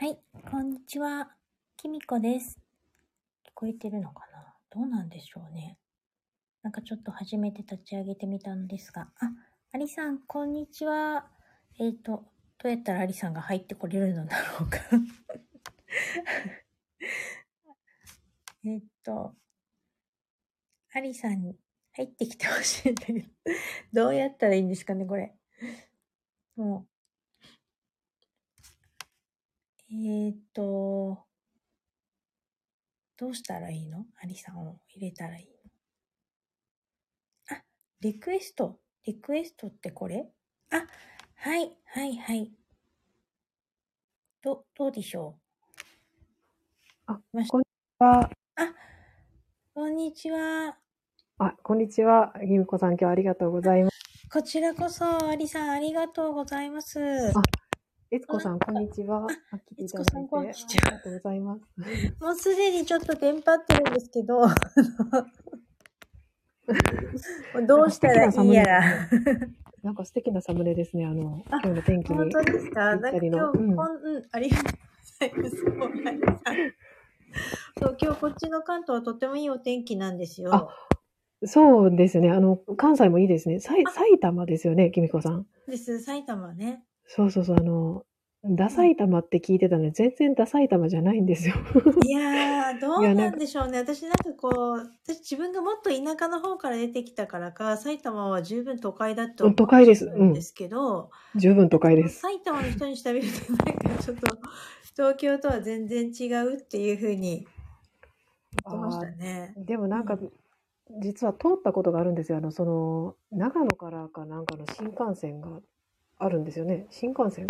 はい、こんにちは。きみこです。聞こえてるのかな？どうなんでしょうね。なんかちょっと初めて立ち上げてみたんですが。あ、アリさん、こんにちは。えっ、と、どうやったらアリさんが入ってこれるのだろうか。えっと、アリさんに入ってきてほしいんだけど、どうやったらいいんですかね、これ。もう。えーっと、どうしたらいいの？アリさんを入れたらいいの？あ、リクエスト。リクエストってこれ？あ、はい、はい、はい。ど、どうでしょあ、ましこんにちは。うあ、こんにちは。あ、こんにちは。ゆみこさん、今日はありがとうございます。こちらこそ、アリさん、ありがとうございます。えつこさん、こんにちは。あ、来ていただいて、えつこさんこんにちはありがとうございます。もうすでにちょっとテンパってるんですけど、どうしたらいいやら。なんか素敵なサムネですね。あの、あ今日の天気に。本当ですか？なんか今日、のうんうん、ありがとうございます。そう、今日こっちの関東はとてもいいお天気なんですよ。あそうですね。あの、関西もいいですね。さい埼玉ですよね、きみこさん。です、埼玉ね。そうそうそう。あの、ダ埼玉って聞いてたので、全然ダ埼玉じゃないんですよ。いやー、どうなんんでしょうね。私なんかこう、私自分がもっと田舎の方から出てきたからか、埼玉は十分都会だとうん都会です思うんですけど、十分都会です。埼玉の人にしてみると、なんかちょっと、東京とは全然違うっていうふうに言ってましたね。でもなんかう、実は通ったことがあるんですよ。あの、その、長野からかなんかの新幹線があるんですよね。新幹線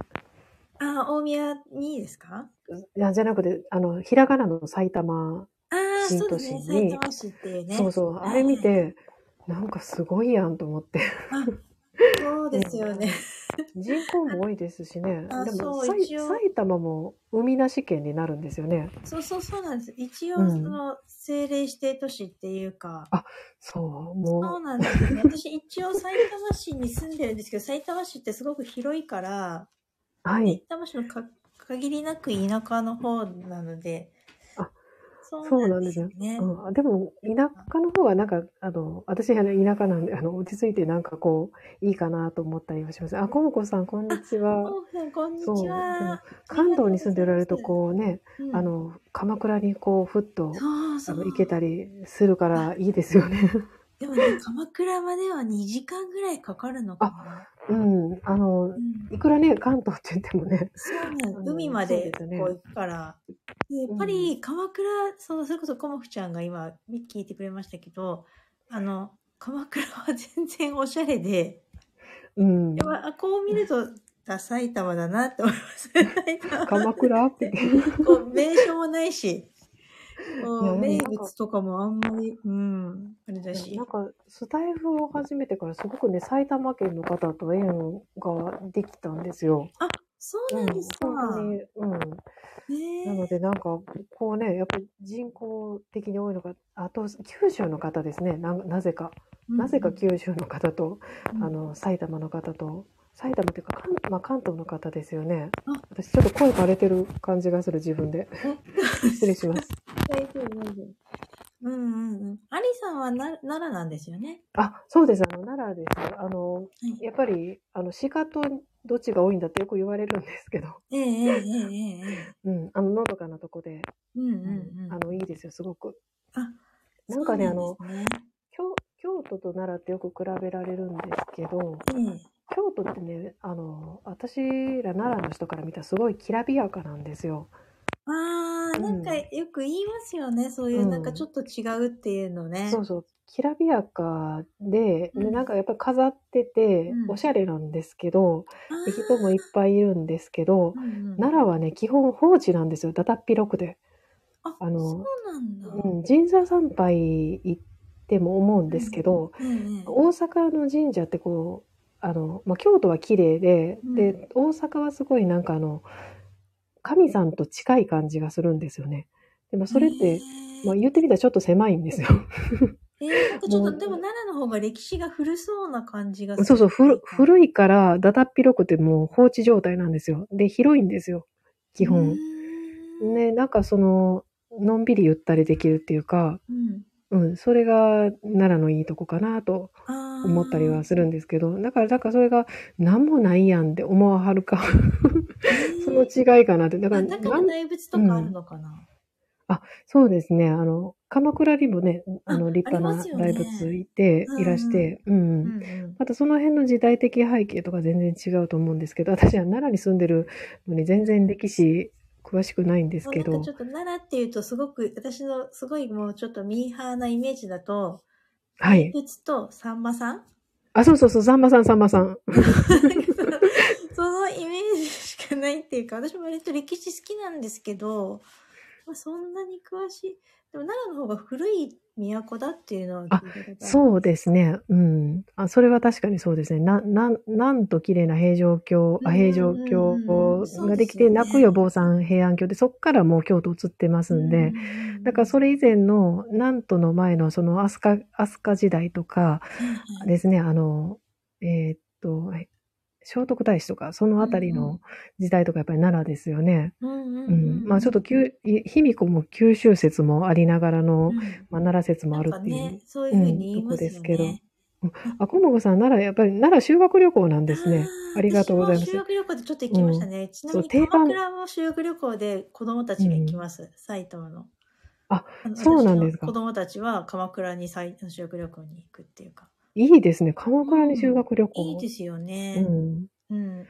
あー、大宮にですか？いや、じゃなくて、あの、ひらがなの埼玉、ああ、新そうですね。都心に埼玉市っていうね。そうそう、あれ見て、なんかすごいやんと思って。あ、そうですよね。人口も多いですしね。あでも、埼玉も海なし県になるんですよね。そうそうそうなんです。一応、うんその、政令指定都市っていうか、そう、そうもなんですよね。私一応埼玉市に住んでるんですけど、埼玉市ってすごく広いから、う、は埼い。玉市のか限りなく田舎の方なので、あそそうなんですよね。うん、でも、田舎の方はなんか、あの、私はね、田舎なんで、あの、落ち着いてなんかこう、いいかなと思ったりはします。あ、こもこさん、こんにちは。おうこんにそう、ちは。関東に住んでおられると、こうね、うんあ、の、鎌倉にこう、ふっと、そうそう。あの、行けたりするからいいですよね。でもね、鎌倉までは2時間ぐらいかかるのかな。うん、あの、うん。いくらね、関東って言ってもね、そう。海までこう行くから。でやっぱり鎌倉、そう、それこそコモフちゃんが今聞いてくれましたけど、あの、鎌倉は全然おしゃれで、うん。やっ、ぱあこう見ると、ダ埼玉だなって思います。鎌倉って。こう名所もないし、う名物とかもあんまり、うん、あれだしなん。か、スタイフを始めてからすごくね、埼玉県の方と縁ができたんですよ。そううん、なんですか。本当に、うん。ねなので、なんか、こうね、やっぱり人口的に多いのが、あと、九州の方ですね。ななぜか。なぜか九州の方と、うんあの、埼玉の方と、埼玉というか関,、まあ、関東の方ですよね私ちょっと声枯れてる感じがする自分で 失礼します大丈夫大丈夫うんうんうん。ありさんはな奈良なんですよね。あ、そうです。あの、奈良です。あの、はい、やっぱり、あの、鹿とどっちが多いんだってよく言われるんですけど。ええええええ。うん。あの、のどかなとこで。うんうんうん。あの、いいですよ、すごく。あ、なんかね、ねあの、京、京都と奈良ってよく比べられるんですけど、ええ、京都ってね、あの、私ら奈良の人から見たらすごいきらびやかなんですよ。ああ、なんかよく言いますよね。そういう、うんなんかちょっと違うっていうのね。そうそう。きらびやかで、うんでなんかやっぱり飾っててう、んおしゃれなんですけど、人もいっぱいいるんですけど、ーうんうん奈良はね、基本放置なんですよ。だだっ広くで。あ、あのそうなんだ。うん、神社参拝行っても思うんですけど、大阪の神社ってこう、あの、まあ、京都は綺麗で、うんで、大阪はすごいなんかあの、神さんと近い感じがするんですよね。でもそれって、ええまあ、言ってみたらちょっと狭いんですよ。えー、なんかちょっと、でも奈良の方が歴史が古そうな感じがする。そうそう、古古いから、だだっ広くてもう放置状態なんですよ。で、広いんですよ。基う本。ーね、なんかその、のんびりゆったりできるっていうか、うん。うん、それが奈良のいいとこかなとあ思ったりはするんですけど、だから、だからそれが何もないやんって思わはるか、その違いかなって。だか、ら大仏とかあるのかな、そうですね、あの、鎌倉にもね、あの、あ立派な大仏いて、うん。うんいらして、うん、うんうん。またその辺の時代的背景とか全然違うと思うんですけど、私は奈良に住んでるのに全然歴史詳しくないんですけど。ちょ、っと奈良っていうとすごく、私のすごいもうちょっとミーハーなイメージだと、はい。仏とさんまさん？あ、そうそうそう、さんまさん、さんまさん。そのイメージしかないっていうか、私も割と歴史好きなんですけど、まあ、そんなに詳しい。でも奈良の方が古い都だっていうのは聞いたことあるそうですね。うん。あ、それは確かにそうですね。な、なん、なんと綺麗な平城京、あ、平城京ができて、泣くよ坊さん平安京で、そっからもう京都移ってますんで、だからそれ以前の、なんとの前のその飛鳥、飛鳥時代とかれですね、あの、えーっと、聖徳太子とか、そのあたりうんうんの時代とかやっぱり奈良ですよね。うんうんううんん。まあちょっと、きゅう卑弥呼も九州説もありながらの、うんまあ奈良説もあるっていう。ね、そういうふうに言いますよね。うんとこですけどあ、こもごさん、奈良、やっぱり奈良修学旅行なんですね。ーありがとうございます修。学旅行でちょっと行きましたね。ちなみに鎌倉も修学旅行で子供たちが行きます。埼玉の。あのそうなんですか子供たちは鎌倉に修学旅行に行くっていうか。いいですね。鎌倉に修学旅行。いいですようね。ん。うん。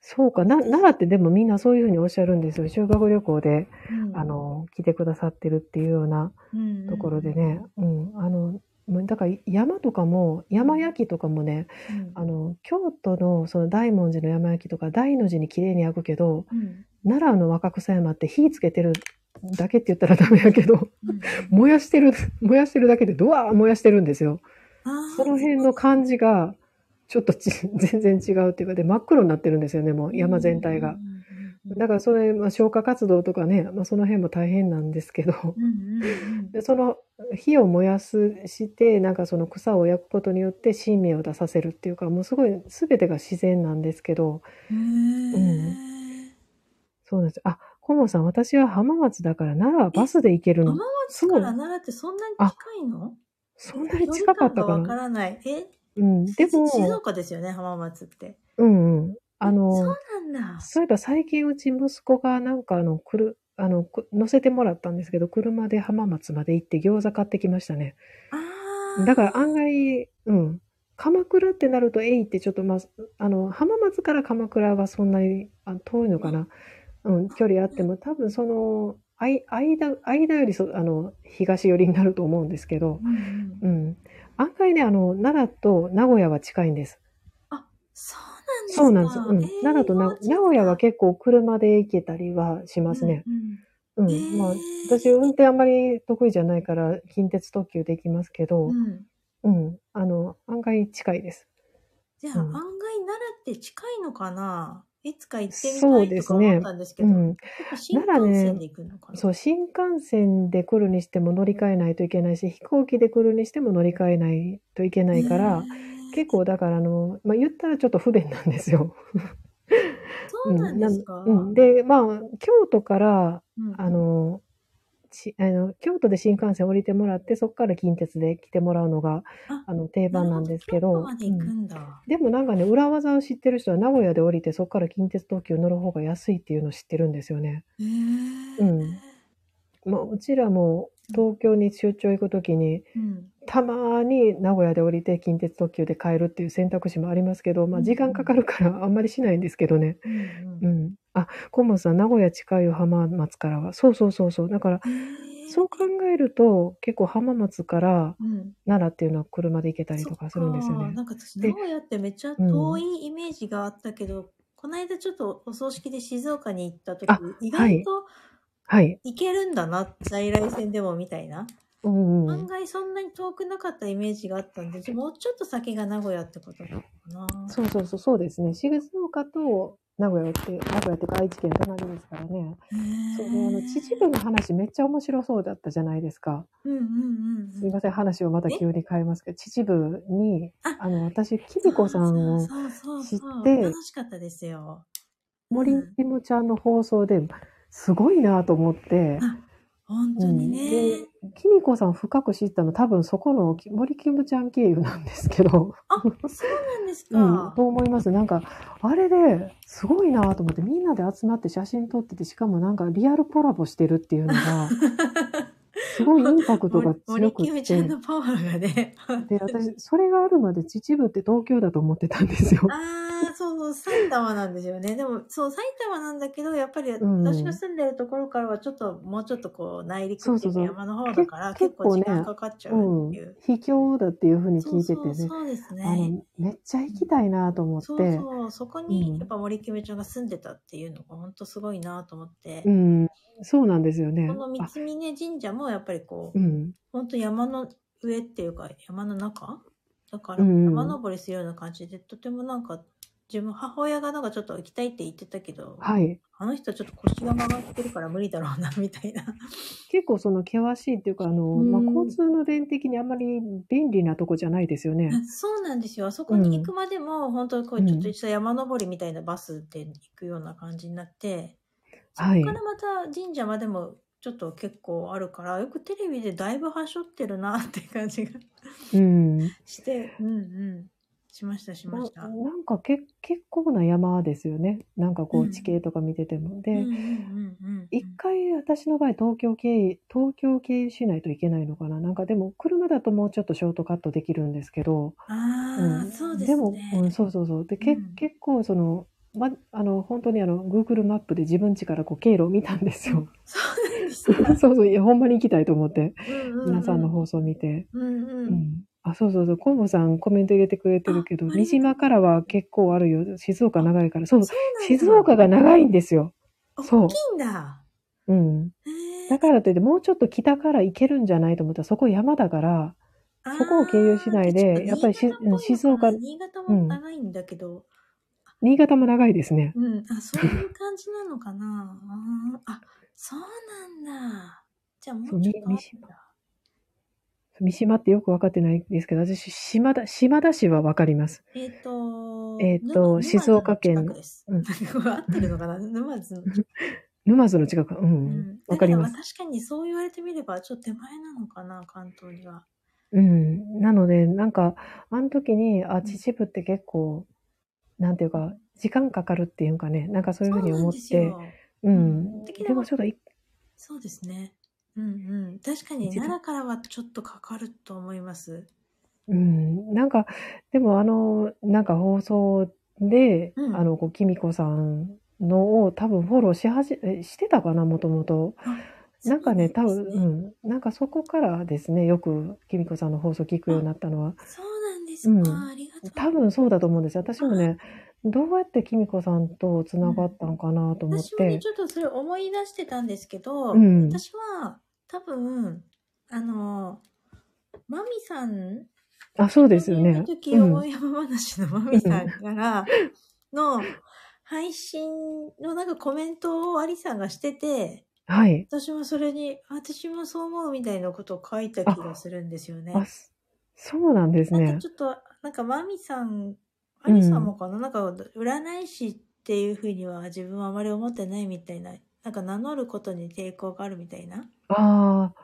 そうか。な、奈良ってでもみんなそういうふうにおっしゃるんですよ。修学旅行で、うんあ、の、来てくださってるっていうようなうんところでね。うん。あの、だから山とかも、山焼きとかもね、うんあの、京都のその大文字の山焼きとか大の字に綺麗に焼くけど、うん奈良の若草山って火つけてるだけって言ったらダメやけど、うん 燃やしてる、燃やしてるだけでドワー燃やしてるんですよ。その辺の感じが、ちょっとち 全然違うっていうかで、真っ黒になってるんですよね、もう山全体が。。だからそれ、まあ、消火活動とかね、まあ、その辺も大変なんですけど、でその火を燃やすして、なんかその草を焼くことによって新芽を出させるっていうか、もうすごい全てが自然なんですけど、うん。そうなんです。あ、コモさん、私は浜松だから奈良はバスで行けるの？浜。松から奈良ってそんなに近いの？そんなに近かったか距離感がわかな。らない。え？うん、でも、静岡ですよね、浜松って。うんうん。あの、そうなんだ。そういえば最近うち息子がなんかあの、くる、あの、く乗せてもらったんですけど、車で浜松まで行って餃子買ってきましたね。ああ。だから案外、うん。鎌倉ってなると、えいってちょっとまあ、あの、浜松から鎌倉はそんなにあ遠いのかな？うん、距離あっても、多分その、間、間よりそ、あの、東寄りになると思うんですけど、うんうんうん。案外ね、あの、奈良と名古屋は近いんです。そうなんですかそうなんですよ。うん。奈良とな名古屋は結構車で行けたりはしますね。うんうん。へーまあ、私運転あんまり得意じゃないから、近鉄特急で行きますけどう、ん。うん。あの、案外近いです。じゃあ、うん案外奈良って近いのかないつか行ってみそうたいとかですね思ったんですけど、うん。やっぱ新幹線で行くのかな？そう、新幹線で来るにしても乗り換えないといけないし、飛行機で来るにしても乗り換えないといけないから、結構だからあの、まあ、言ったらちょっと不便なんですよ。そうなんですか、うんうん。で、まあ、京都から、うんあの、しあの京都で新幹線降りてもらって、そこから近鉄で来てもらうのが、ああの、定番なんですけど、でもなんかね、裏技を知ってる人は名古屋で降りて、そこから近鉄東急乗る方が安いっていうのを知ってるんですよね。うんまあ、うちらも東京に出張行くときに、うんたまに名古屋で降りて近鉄特急で帰るっていう選択肢もありますけど、まあ、うん時間かかるからあんまりしないんですけどね。うんううんん。あ、コモさん、名古屋近いよ、浜松からは。そうそうそうそう。だから、そう考えると、結構浜松からうん奈良っていうのは車で行けたりとかするんですよね。なんか私、で名古屋ってめっちゃ遠いイメージがあったけど、この間ちょっとお葬式で静岡に行った時あ、意外とはい。行けるんだな、在来線でもみたいな。うんうん。案外そんなに遠くなかったイメージがあったんで、じゃあもうちょっと先が名古屋ってことなのかな。そうそうそう、そうですね。静岡と名古屋って、名古屋っていうか愛知県隣ですからね。そうね、あの、秩父の話めっちゃ面白そうだったじゃないですか。うんうんうん。すいません、話をまた急に変えますけど、秩父に、ああの、私、きみこさんを知って楽しかったですよ。森うんひもちゃんの放送で、すごいなと思って。あ、本当にね。で、キミコさん深く知ったの多分そこの森キムちゃん経由なんですけど、あ、そうなんですうん、か。と思います。なんか、あれですごいなと思って、みんなで集まって写真撮ってて、しかもなんかリアルコラボしてるっていうのが、すごいインパクトが森強くっキムちゃんて、のパワーがね。で、私、それがあるまで秩父って東京だと思ってたんですよ。ああ、そうそう、埼玉なんですよね。でも、そう、埼玉なんだけど、やっぱりうん私が住んでるところからはちょっと、もうちょっとこう、内陸っていう山の方だから、け結構時間かかっちゃうっていう。。秘境だっていうふうに聞いててね。そうですあね。の、めっちゃ行きたいなと思って。そうそう、そこうんにやっぱ森キムちゃんが住んでたっていうのが本当すごいなと思って、うん、そうなんですよね。この三あ峯神社もやっぱりこう、うん。本当山の上っていうか山の中？だからうんうん山登りするような感じで、とてもなんか自分母親がなんかちょっと行きたいって言ってたけど、はい。あの人ちょっと腰が曲がってるから無理だろうなみたいな。結構その険しいっていうか、あの、うんまあ、交通の便的にあんまり便利なとこじゃないですよね。そうなんですよ。あそこに行くまでも、本当こううんちょっとした山登りみたいなバスで行くような感じになって、そこはいからまた神社までもちょっと結構あるから、よくテレビでだいぶはしょってるなって感じがうん。して、うんうん。しました、しまなした。なんかけ結構な山ですよね。なんかこううん地形とか見てても。で、うんうんうんうん一回私の場合東京経由、東京経由しないといけないのかな。なんかでも車だともうちょっとショートカットできるんですけど。ああ、んそうですね。も、うん、そうそうそう。で、けうん結構その、ま、あの、本当にあの、Google マップで自分家からこう経路を見たんですよ。そう。そうそう、いや、ほんまに行きたいと思って、うんうんうん皆さんの放送を見て。うんうん。うん。あ、そうそうそう、コンボさんコメント入れてくれてるけど、三島からは結構あるよ。静岡長いから。そう、そう静岡が長いんですよ。そう大きいんだ。うん。だからといって、もうちょっと北から行けるんじゃないと思ったら、そこ山だから、そこを経由しないでやっぱりし静岡新潟も長いんだけど、新潟も長いですね。うん、あ、そういう感じなのかな。あ、そうなんだ。じゃあもうちょっと。三島ってよく分かってないですけど、私、島田、島田市は分かります。えっ、と、えーと沼静岡県沼津の。うん合ってるのかな？沼津の。沼津の近く。う。うんん。わかります確かにそう言われてみれば、ちょっと手前なのかな、関東には。うん。なので、なんか、あの時に、あ、秩父って結構、なんていうか、時間かかるっていうかね、なんかそういうふうに思って、そうなんっとい、そうですね。うんうん。確かに奈良からはちょっとかかると思います。うん。なんか、でもあの、なんか放送で、うんあの、こう、きみこさんのを多分フォローしはじ、えしてたかな、もともと。なんかね、多分、そうん。なんかそこからですね、よくきみこさんの放送聞くようになったのは、そうなんですか。うんありがとう。多分そうだと思うんですよ。私もね、どうやってきみこさんとつながったのかなと思っ私もね、て。ちょっとそれ思い出してたんですけど、うん私は多分、あの、マミさん、あ、そうですよねの。時、うん大山話のマミさんからの配信のなんかコメントをアリさんがしてて、はい。私もそれに、私もそう思うみたいなことを書いた気がするんですよね。あ、そそうなんですなんかね。ちょっと、なんかマミさん、アリさんもかな、なんか占い師っていうふうには自分はあまり思ってないみたいな、なんか名乗ることに抵抗があるみたいな？あー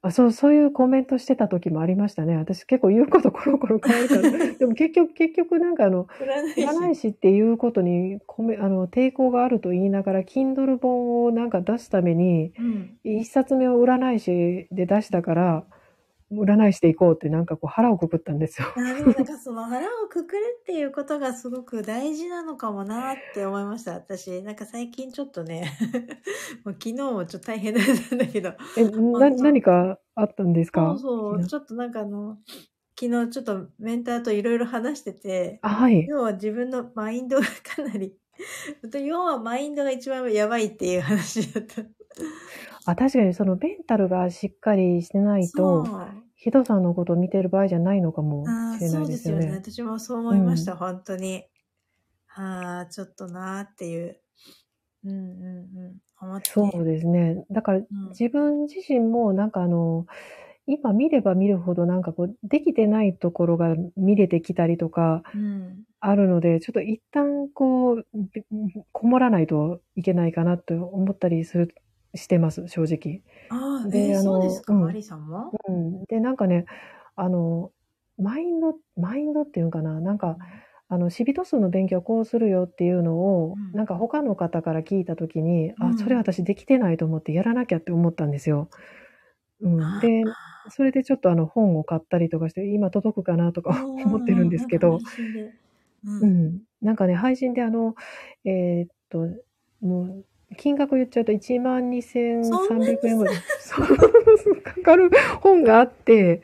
あ、そう、そういうコメントしてた時もありましたね。私結構言うことコロコロ変わるから。でも結局、結局なんかあの、占い師。占い師っていうことにコメあの抵抗があると言いながら、Kindle 本をなんか出すために、うん。一冊目を占い師で出したから、占い師で行こうってなんかこう腹をくくったんですよ。あでもなんかその腹をくくるっていうことがすごく大事なのかもなって思いました、私。なんか最近ちょっとね、もう昨日もちょっと大変だったんだけど、え、な、何かあったんですそかうそう、ちょっとなんかあの、昨日ちょっとメンターといろいろ話してて、あ、はい。要は自分のマインドがかなり、要はマインドが一番やばいっていう話だった。あ、確かにそのメンタルがしっかりしてないと、そうヒドさんのことを見てる場合じゃないのかもしれないうですよね。すよね。私もそう思いました、うん本当に。ああ、ちょっとなーっていう。うんうんうん。思って。そうですね。だからうん自分自身もなんかあの、今見れば見るほどなんかこう、できてないところが見れてきたりとか、うん。あるので、ちょっと一旦こう、びこもらないといけないかなと思ったりする、してます、正直。ああ、であのえーそうですか、うんマリさんも？うん。で、なんかね、あの、マインド、マインドっていうのかな、なんか、あの、シビト数の勉強はこうするよっていうのを、うんなんか他の方から聞いたときに、あ、うんそれ私できてないと思ってやらなきゃって思ったんですよ。うん。あで、それでちょっとあの本を買ったりとかして、今届くかなとか思ってるんですけど、うん。ううんん。なんかね、配信であの、えーっと、もう、金額言っちゃうと1万2300円ぐらい。そうかかる本があって、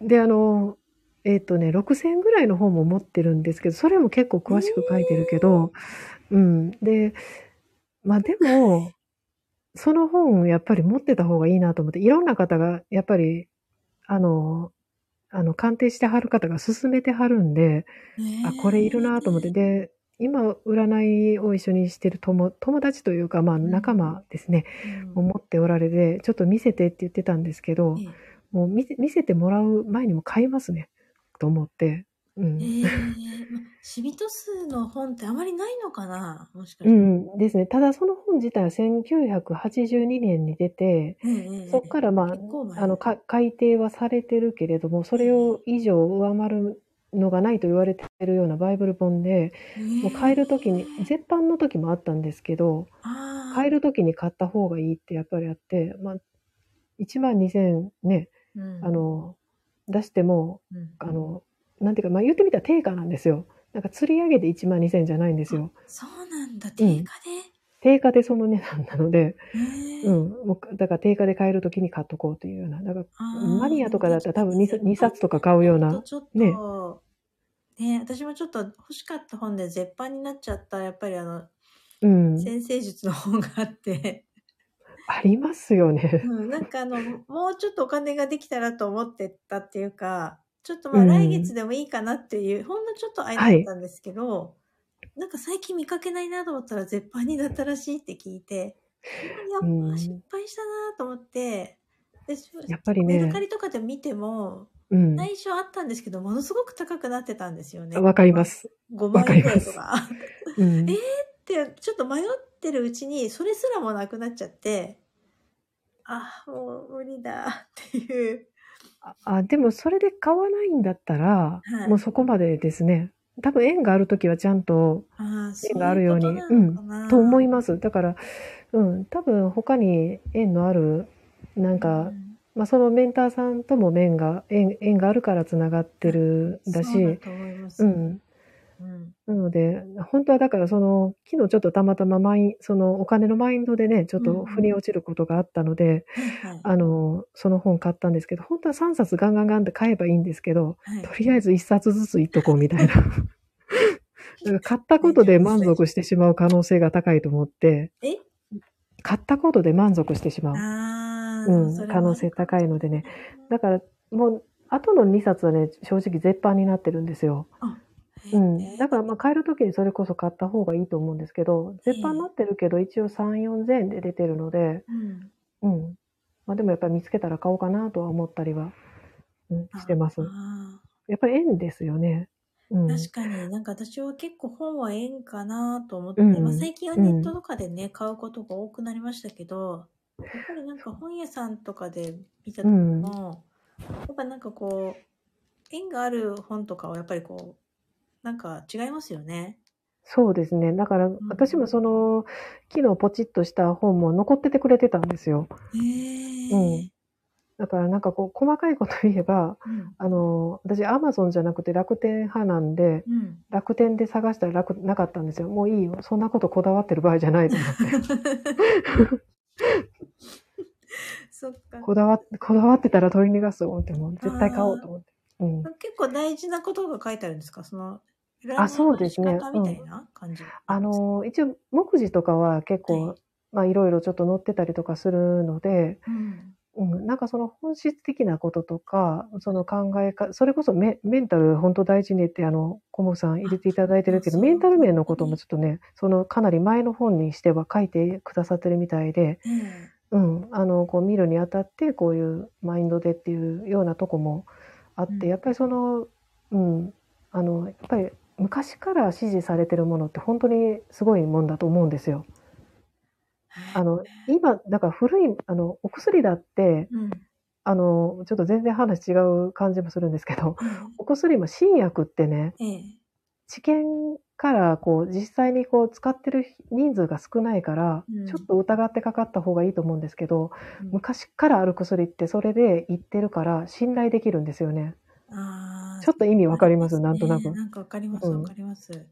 で、あの、えーっとね、6000円ぐらいの本も持ってるんですけど、それも結構詳しく書いてるけど、うん。で、まあでも、その本やっぱり持ってた方がいいなと思って、いろんな方がやっぱり、あの、あの、鑑定してはる方が勧めてはるんで、あ、これいるなと思って。で、今、占いを一緒にしてる友友達というか、まあ仲間ですね、うん。思っておられて、ちょっと見せてって言ってたんですけど、えもう見せ見せてもらう前にも買いますね、と思って。うん。え。え。えまシビト数の本ってあまりないのかな？もしかうして。ん。ですね。ただその本自体は1982年に出て、ええええそこからまあ、あの、か改訂はされてるけれども、それを以上上回るのがないと言われてるようなバイブル本で、もう買える時に、絶版の時もあったんですけど、買える時に買った方がいいってやっぱりあって、まあ、1万2000ね、うん。あの、出しても、うん。あの、なんていうか、まあ言ってみたら定価なんですよ。なんか釣り上げて1万2000じゃないんですよ。そうなんだ、定価定価でその値段なので、うん。もうだから定価で買える時に買っとこうというような。だから、マニアとかだったら多分 2, 2冊とか買うような。ちょっと、ねね私もちょっと欲しかった本で絶版になっちゃった、やっぱりあの、うん。先生術の本があって、ありますよね。うん、なんかあの、もうちょっとお金ができたらと思ってたっていうか、ちょっとまあうん来月でもいいかなっていう、ほんのちょっと間だったんですけど、なんか最近見かけないなと思ったら絶版になったらしいって聞いて、やっうんぱ失敗したなと思って、でやっぱりねメルカ。リとかで見ても、うん。最初あったんですけど、ものすごく高くなってたんですよね。わかりま。す。5万円ぐらいとか。うん。えで、ちょっと迷ってるうちに、それすらもなくなっちゃって、あ、もう無理だっていう。あ、でもそれで買わないんだったら、はいもうそこまでですね。多分縁があるときはちゃんと、あ縁があるようにそういうこと思います。だから、うん、多分他に縁のある、なんか、うんまあそのメンターさんとも縁が、縁縁があるからつながってるだし、そうだと思います。うん。うん。なので、本当はだからその、昨日ちょっとたまたまマイン、そのお金のマインドでね、ちょっと腑に落ちることがあったので、はいはい。あの、その本買ったんですけど、本当は3冊ガンガンガンって買えばいいんですけど、はいとりあえず1冊ずついっとこうみたいな。だから買ったことで満足してしまう可能性が高いと思って、え？買ったことで満足してしまう。うん可能性高いのでね。だから、もう、後の2冊はね、正直絶版になってるんですよ。うん。だから、まあ、買えるときにそれこそ買った方がいいと思うんですけど、絶版になってるけど、一応3、4000円で出てるので、うん。うん。まあ、でもやっぱり見つけたら買おうかなとは思ったりは、うん、してます。あやっぱり縁ですよね。うん。ー確かになんか私は結構本は縁かなと思って、うんまあ、最近はネットとかでね、買うことが多くなりましたけど、やっぱりなんか本屋さんとかで見た時も、やっぱなんかこう、縁がある本とかはやっぱりこう、なんか違いますよね。そうですね。だから、私もその、昨日ポチッとした本も残っててくれてたんですよ。へえ。うんだからなんかこう、細かいこと言えば、うん。あの、私アマゾンじゃなくて楽天派なんで、うん。楽天で探したら楽なかったんですよ。もういいよ。そんなことこだわってる場合じゃないと思って。そっか。こだわっこだわってたら取り逃がすと思って、もう絶対買おうと思って。うん。結構大事なことが書いてあるんですか？その、あそうですね。みたいな感じ、あ、の、一応、目次とかは結構、はい。まあいろいろちょっと載ってたりとかするので、うん。うん、なんかその本質的なこととか、その考え方、それこそメメンタル本当大事ねってあの、コモさん入れていただいてるけど、あメンタル面のこともちょっとね、そのかなり前の本にしては書いてくださってるみたいで、えうん、あの、こう見るにあたって、こういうマインドでっていうようなとこもあって、うん。やっぱりその、うん、あの、やっぱり昔から支持されてるものって本当にすごいもんだと思うんですよ。あの、今、だから古い、あの、お薬だって、うん。あの、ちょっと全然話違う感じもするんですけど、お薬も新薬ってね、ええ。治験からこう実際にこう使ってる人数が少ないから、うんちょっと疑ってかかった方がいいと思うんですけど、うん昔からある薬ってそれで言ってるから信頼できるんですよね。あーちょっと意味わかります？ねなんとなく。なんかわかります、うん。わかります。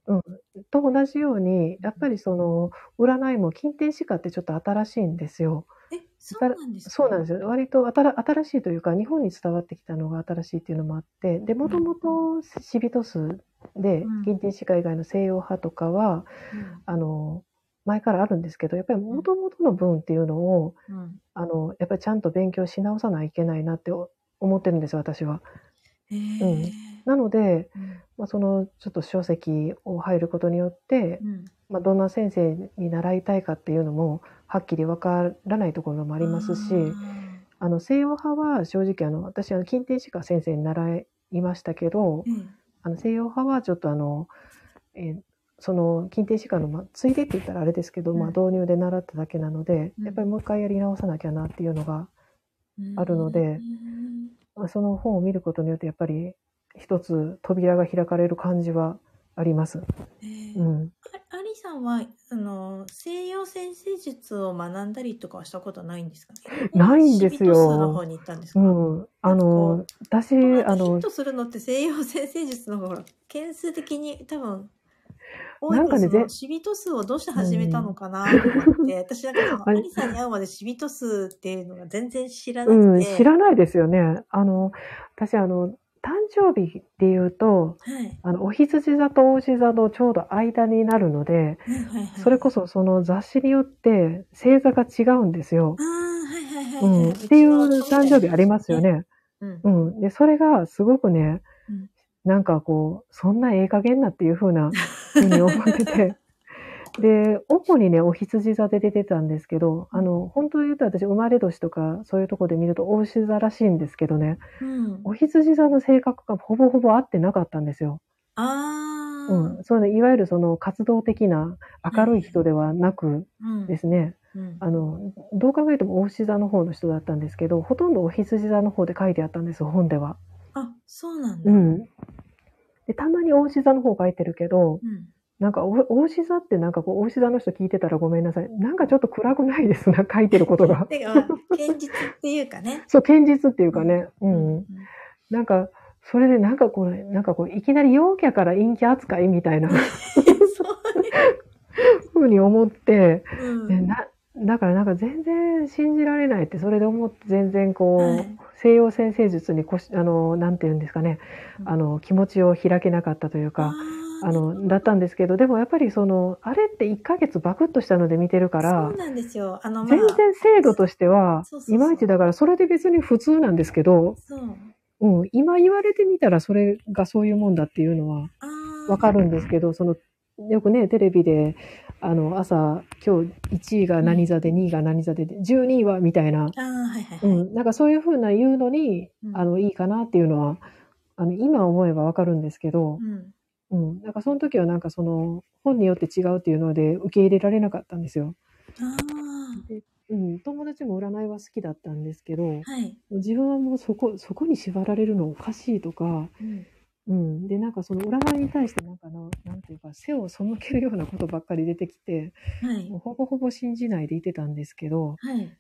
と同じように、やっぱりその占いも近天歯科ってちょっと新しいんですよ。え、そうなんですか？そうなんですよ。割と新新しいというか、日本に伝わってきたのが新しいっていうのもあって、で、もともとシビトスでうん、近天歯科以外の西洋派とかは、あの、前からあるんですけど、やっぱりもともとの分っていうのを、うん。うんあの、やっぱりちゃんと勉強し直さないといけないなって思ってるんですよ、私は。へえ。なので、うん。まあ、その、ちょっと書籍を入ることによって、うん。まあ、どんな先生に習いたいかっていうのも、はっきりわからないところもありますし、ああの、西洋派は正直あの、私は近天歯科先生に習いましたけど、あの西洋派はちょっとあの、えーその近天歯科の、まあ、ついでって言ったらあれですけど、まあ、うん導入で習っただけなので、うん。やっぱりもう一回やり直さなきゃなっていうのが、えあるのでその本を見ることによってやっぱり一つ扉が開かれる感じはあります。えーうん、あアリさんはあの西洋先生術を学んだりとかはしたことないんですか？ね ないんですよ。シビトスの方に行ったんですか、うん、あの私あのあヒットするのって西洋先生術の方がほら件数的に多分多いなんかねぜそのシビト数をどうして始めたのかなと思って、私なんかそのアリさんに会うまでシビト数っていうのが全然知らなうん、くて、知らないですよね。あの私あの誕生日で言うとはいあのお羊座とお牛座のちょうど間になるので、はいはいはいそれこそその雑誌によって星座が違うんですよあ。あはいはいはい、っていう誕生日ありますよ。ね。うんうん。で、それがすごくね、うんなんかこう、そんなええ加減なっていう風なふうに思ってて。で、主にね、お羊座で出てたんですけど、あの、本当に言うと私、生まれ年とか、そういうとこで見ると、お牛座らしいんですけどね、うん、お羊座の性格がほぼほぼ合ってなかったんですよ。ああ、うん。そうね、いわゆるその活動的な明るい人ではなくうんですね、うんあの、どう考えてもお牛座の方の人だったんですけど、ほとんどお羊座の方で書いてあったんです、本では。あ、そうなんだ。うん。で、たまにお牛座の方書いてるけど、うんなんかお、お牛座ってなんかこう、お牛座の人聞いてたらごめんなさい。なんかちょっと暗くないですな、書いてることが。堅実っていうかね。そう、堅実っていうかね。ううんん。なんか、それでなんかこう、なんかこう、いきなり陽キャから陰キャ扱いみたいな。ふうに思って、うんでな、だからなんか全然信じられないって、それで思って全然こう、はい。西洋先生術にこし、あの、なんて言うんですかね、うん。あの、気持ちを開けなかったというか、あの、だったんですけど、でもやっぱりその、あれって1ヶ月バクッとしたので見てるからそう、なんですよ。あの、まあ、全然精度としてはいまいちだから、それで別に普通なんですけど、そう。うん、今言われてみたらそれがそういうもんだっていうのはあー。わかるんですけど、その、よくね、テレビで、あの、朝、今日1位が何座で、2位が何座で、12位は、みたいな、あー、はいはういはい。ん、なんかそういうふうな言うのに、うんあの、いいかなっていうのは、あの、今思えばわかるんですけど、うん。うん。なんかその時はなんかその、本によって違うっていうので受け入れられなかったんですよ。あうん。友達も占いは好きだったんですけどあ、、はい。自分はもうそこ、そこに縛られるのおかしいとか、うん。うん。で、なんかその占いに対してなんかな、なんていうか、背を背けるようなことばっかり出てきて、はい。ほぼほぼ信じないでいてたんですけど、はい。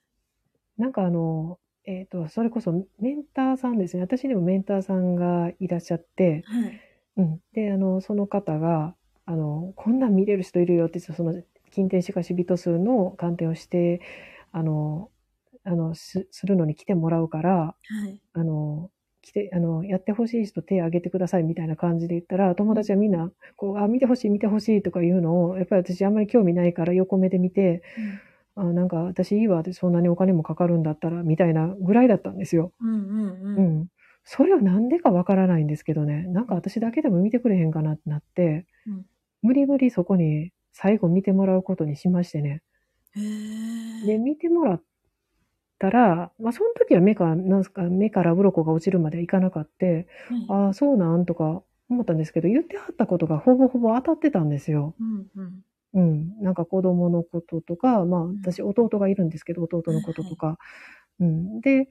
なんかあの、えっ、と、それこそメンターさんですね。私にもメンターさんがいらっしゃって、はい。うん。で、あの、その方が、あの、こんなん見れる人いるよって、その、近天使か死人数の鑑定をして、あの、あの、す、するのに来てもらうから、はい。あの、来て、あの、やってほしい人手挙げてくださいみたいな感じで言ったら、友達はみんな、こう、あ、見てほしい、見てほしいとか言うのを、やっぱり私あんまり興味ないから横目で見て、あ、なんか私いいわってそんなにお金もかかるんだったら、みたいなぐらいだったんですよ。うんうんううん。ん。それはなんでかわからないんですけどね、なんか私だけでも見てくれへんかなってなって、うん無理無理そこに最後見てもらうことにしましてね。で、見てもらったら、まあその時は目から、なんすか、目から鱗が落ちるまではいかなかって、はいああ、そうなんとか思ったんですけど、言ってはったことがほぼほぼ当たってたんですよ。うんうん。うん。なんか子供のこととか、まあ私弟がいるんですけど、弟のこととか。うん。で、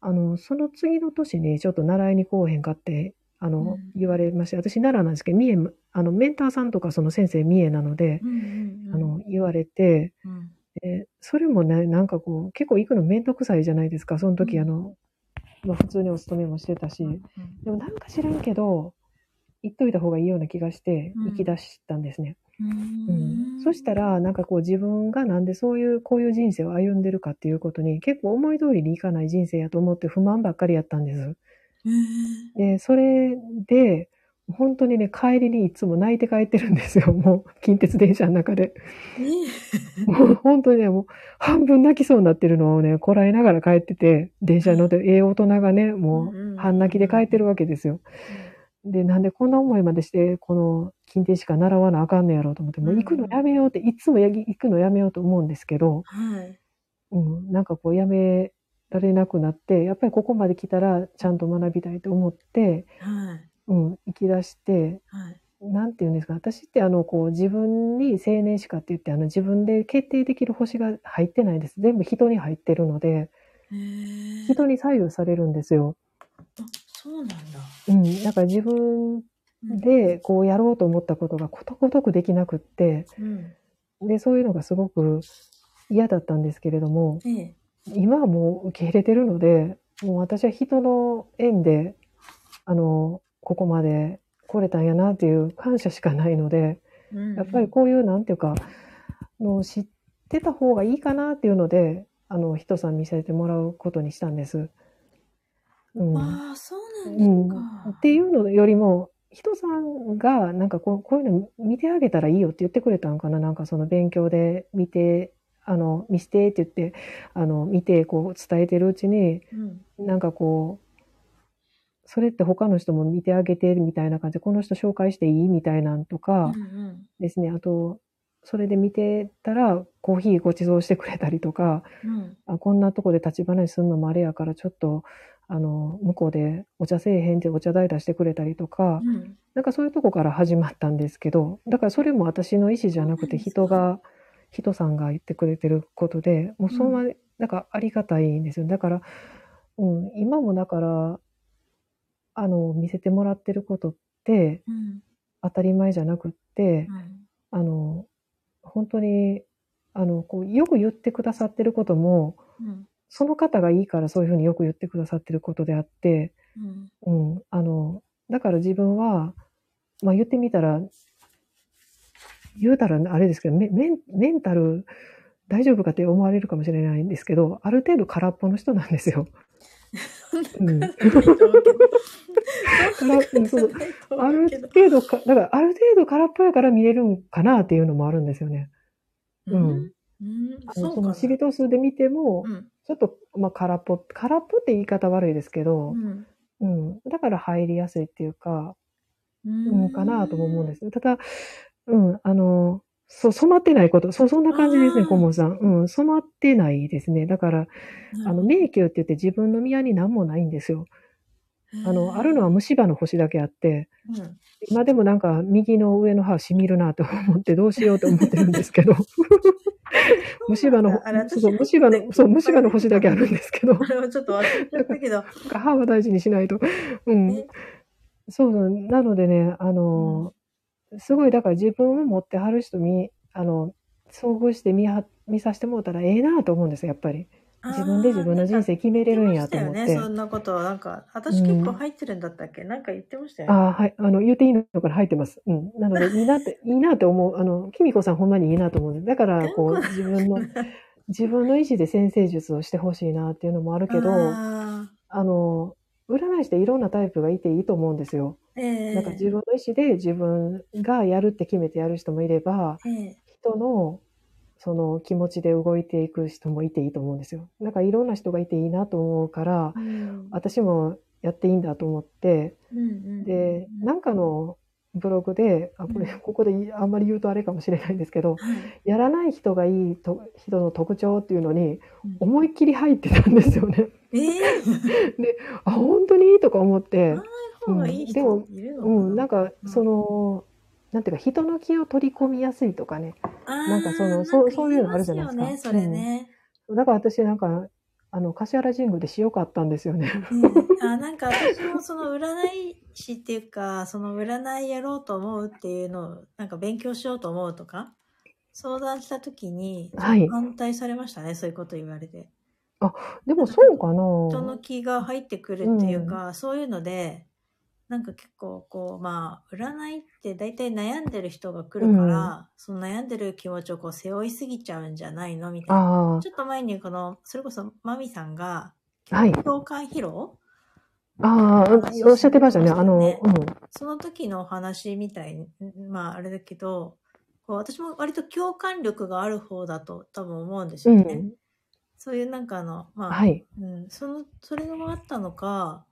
あの、その次の年にちょっと習いに来おへんかって、あの、うん言われまして、私奈良なんですけど、三重、あの、メンターさんとかその先生三重なので、うんうんうん。あの、言われて、うん、でそれもね、なんかこう、結構行くのめんどくさいじゃないですか。その時、うんあの、まあ普通にお勤めもしてたし。でもなんか知らんけど、行っといた方がいいような気がしてうん、行き出したんですね。ううんん。そしたら、なんかこう自分がなんでそういう、こういう人生を歩んでるかっていうことに、結構思い通りにいかない人生やと思って不満ばっかりやったんです。へで、それで、本当にね、帰りにいつも泣いて帰ってるんですよ。もう、近鉄電車の中で。もう本当にね、もう半分泣きそうになってるのをね、こらえながら帰ってて、電車に乗って、ええ大人がね、もう半泣きで帰ってるわけですよ。で、なんでこんな思いまでして、この近鉄しか習わなあかんねやろうと思って、もう行くのやめようって、いつも行くのやめようと思うんですけど、はい。うん、なんかこうやめられなくなって、やっぱりここまで来たらちゃんと学びたいと思って、はい。うん、行き出して、はい。なんて言うんですか、私ってあの、こう自分に青年しかって言って、あの自分で決定できる星が入ってないんです。全部人に入ってるので。人に左右されるんですよ。あ、そうなんだ。うん、だから自分でこうやろうと思ったことがことごとくできなくって、うん。で、そういうのがすごく嫌だったんですけれども、ええ。今はもう受け入れてるので、もう私は人の縁で、あの、ここまで来れたんやなっていう感謝しかないので、うんやっぱりこういう、なんていうか、の知ってた方がいいかなっていうので、あの、人さん見せてもらうことにしたんです。うん。ああ、そうなんうん、ですか。っていうのよりも、人さんが、なんかこう、こういうの見てあげたらいいよって言ってくれたんかな。なんかその勉強で見て、あの、見せてって言って、あの、見て、こう、伝えてるうちに、うん。なんかこう、それって他の人も見てあげてみたいな感じで、この人紹介していいみたいなんとかうんうんですね。あと、それで見てたら、コーヒーご馳走してくれたりとか、うん。あこんなとこで立ち話するのもあれやから、ちょっと、あの、向こうでお茶せえへんってお茶代出してくれたりとか、うん。なんかそういうとこから始まったんですけど、だからそれも私の意思じゃなくて人が、人さんが言ってくれてることで、もうそのまま、なんかありがたいんですよ。だから、うん、今もだから、あの、見せてもらってることって。当たり前じゃなくって、うん。あの、本当に、あの、こう、よく言ってくださってることも、うん。その方がいいからそういうふうによく言ってくださってることであって、うん。うん、あの、だから自分は、まあ言ってみたら、言うたらあれですけど、メメンタル大丈夫かって思われるかもしれないんですけど、ある程度空っぽの人なんですよ。うんからうんそうある程度か、だからある程度空っぽやから見えるんかなっていうのもあるんですよね。ううんん。うん。あ。のそのシリトスで見ても、うん。ちょっと、まあ空っぽ、空っぽって言い方悪いですけどう、ん。うん、だから入りやすいっていうか、ううん、かなとも思うんです。ただ、うん、あの、そう、染まってないこと、そう、そんな感じですね、顧問さん。うん、染まってないですね。だから、あの、ね、迷宮って言って自分の宮に何もないんですよ。あの、あるのは無虫歯の星だけあって、うん。今でもなんか右の上の歯しみるなと思ってどうしようと思ってるんですけど、虫歯の、そう虫歯の、そう、虫歯の星だけあるんですけど、あれはちょっと忘れちゃったけど。歯は大事にしないと。うんえ？そうそう。なのでね、あの、すごい、だから自分を持ってはる人見、あの、遭遇して見は、見させてもらったらええなと思うんですよ、やっぱり。自分で自分の人生決めれるんやと思って。言ってましたよね、そんなことは。なんか、私結構入ってるんだったっけ、なんか言ってましたよね。ああ、はい。あの、言っていいのから入ってます。うん。なので、いいなって、いいなって思う。あの、きみこさんほんまにいいなと思うんです。だから、こう、自分の、自分の意思で先生術をしてほしいなっていうのもあるけど、ああの、占い師っていろんなタイプがいていいと思うんですよ。ーええなんか自分の意思で自分がやるって決めてやる人もいれば、ええ人のその気持ちで動いていく人もいていいと思うんですよ。なんかいろんな人がいていいなと思うから、うん私もやっていいんだと思って、うんうんで、なんかの、ブログで、あ、これ、うん。ここでいあんまり言うとあれかもしれないんですけど、はい。やらない人がいいと人の特徴っていうのに、うん。思いっきり入ってたんですよね。ええ あ、本当に？とか思って、方がいい人いるのかな、うん、なんか、うん。その、なんていうか、人の気を取り込みやすいとかね。なんかそのそうそういうのあるじゃないですか。ね、それね。だから私なんか、あの、柏原神宮で塩買ったんですよね。うん、あなんか私もその占い師っていうか、その占いやろうと思うっていうのを、なんか勉強しようと思うとか、相談した時に、はい反対されましたね、そういうこと言われて。でもそうか人のな気が入ってくるっていうか、そういうので、なんか結構こう、まあ、占いって大体悩んでる人が来るから、その悩んでる気持ちをこう背負いすぎちゃうんじゃないのみたいな。あちょっと前にこの、それこそマミさんが、あ、はい。共感披露ああ、おっしゃってましたね。あの、ねうん。その時のお話みたいに、まああれだけど、こう私も割と共感力がある方だと多分思うんですうよね。ん。そういうなんかあの、まあ、はい。うん、その、それがあったのか、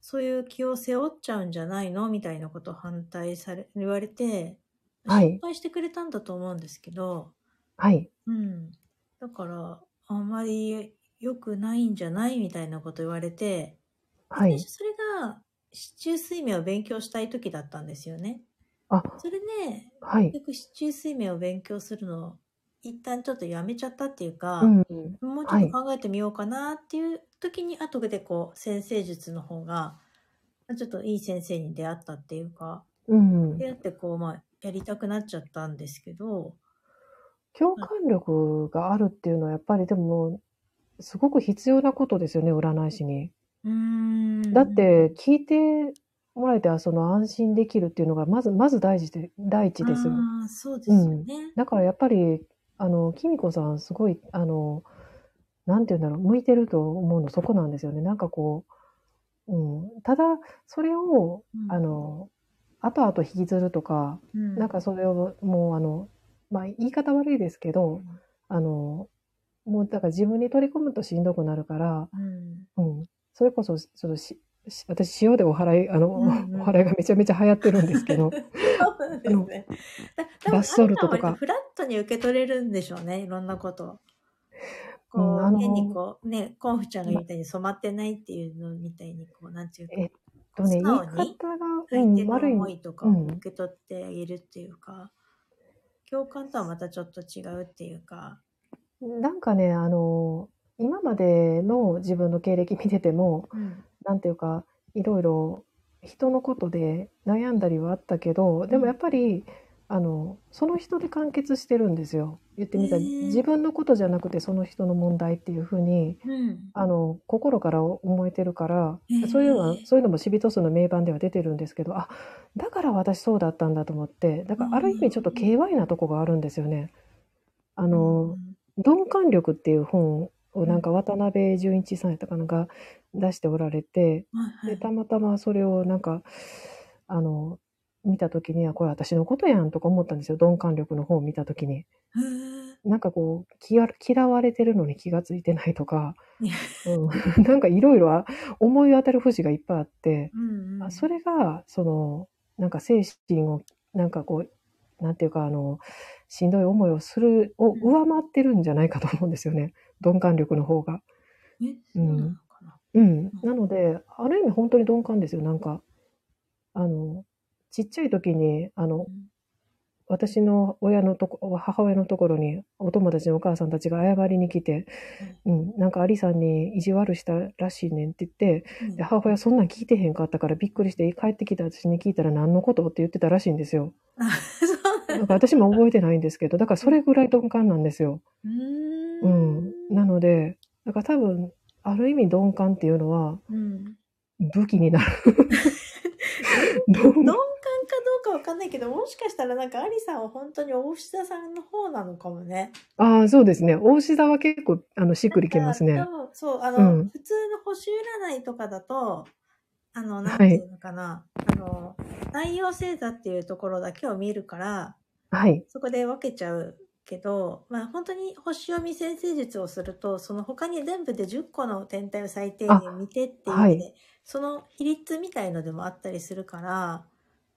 そういう気を背負っちゃうんじゃないの？みたいなことを反対され、言われて、はい心配してくれたんだと思うんですけど、はい。うん。だから、あんまり良くないんじゃないみたいなこと言われて、はい。それが、市中睡眠を勉強したい時だったんですよね。あ、それで、はい。結局市中睡眠を勉強するのを一旦ちょっとやめちゃったっていうか、うん。もうちょっと考えてみようかなっていう時に、後でこう、先生術の方が、ちょっといい先生に出会ったっていうか、うん。出会ってこう、まあ、やりたくなっちゃったんですけど、共感力があるっていうのはやっぱりでも、すごく必要なことですよね、占い師に。うーん。だって、聞いてもらえて、その安心できるっていうのが、まず、まず大事で、第一ですよ。そうですよね。だからやっぱり、あの、きみこさん、すごい、あの、なんて言うんだろう、向いてると思うの、そこなんですよね。なんかこう、うん。ただ、それを、うんあの、後々引きずるとか、うんなんかそれをもう、あの、まあ、言い方悪いですけど、あの、もう、だから自分に取り込むとしんどくなるから、うん。うん。それこそ、そのし、し私、塩でお祓い、あの、うんうんお祓いがめちゃめちゃ流行ってるんですけど、そうですね。だバスソルトとかフラットに受け取れるんでしょうね、いろんなことを。こう、変にこう、ね、コンフちゃんが言うみたいに染まってないっていうのみたいに、こう、なんていうか、えっとね、素直方に相ん、手の悪い。思いとかをうん受け取ってあげるっていうか、共感とはまたちょっと違うっていうか、なんかね、あの、今までの自分の経歴見てても、うん。なんていうか、いろいろ人のことで悩んだりはあったけど、でもやっぱり、あの、その人で完結してるんですよ。言ってみたら、へー自分のことじゃなくてその人の問題っていうふうに、うん。あの、心から思えてるからへー、そういうのは、そういうのもシビトスの名盤では出てるんですけど、あ、だから私そうだったんだと思って、だからある意味ちょっと KY なとこがあるんですよね。あの、鈍感力っていう本をなんか渡辺淳一さんやったかなが出しておられて、で、たまたまそれをなんか、あの、見たときには、これ私のことやんとか思ったんですよ。鈍感力の本を見たときに。なんかこう、嫌嫌われてるのに気がついてないとか、うん、なんかいろいろ思い当たる節がいっぱいあって、うんうんあそれが、その、なんか精神を、なんかこう、なんていうか、あの、しんどい思いをする、を上回ってるんじゃないかと思うんですよね。鈍感力の方が。うなのかな。うん。なので、ある意味本当に鈍感ですよ。なんか、あの、ちっちゃい時に、あの、私の親のとこ、母親のところにお友達のお母さんたちが謝りに来て、うん、なんかアリさんに意地悪したらしいねんって言って、うんで母親そんなん聞いてへんかったからびっくりして帰ってきた私に聞いたら何のことって言ってたらしいんですよ。あ、そうなんか私も覚えてないんですけど、だからそれぐらい鈍感なんですよ。うーんうん。なので、だから多分、ある意味鈍感っていうのはうん。武器になる。鈍鈍感かどうかわかんないけど、もしかしたらなんかアリさんは本当に大志田さんの方なのかもね。ああ、そうですね。大志座は結構、あの、しっくりきますねそう、あの、うん普通の星占いとかだと、あの、なんはいていうのかな、あの、内容星座っていうところだけを見るから、はい。そこで分けちゃうけど、まあ本当に星読み先生術をすると、その他に全部で10個の天体を最低限見てっていうので、はいその比率みたいのでもあったりするから、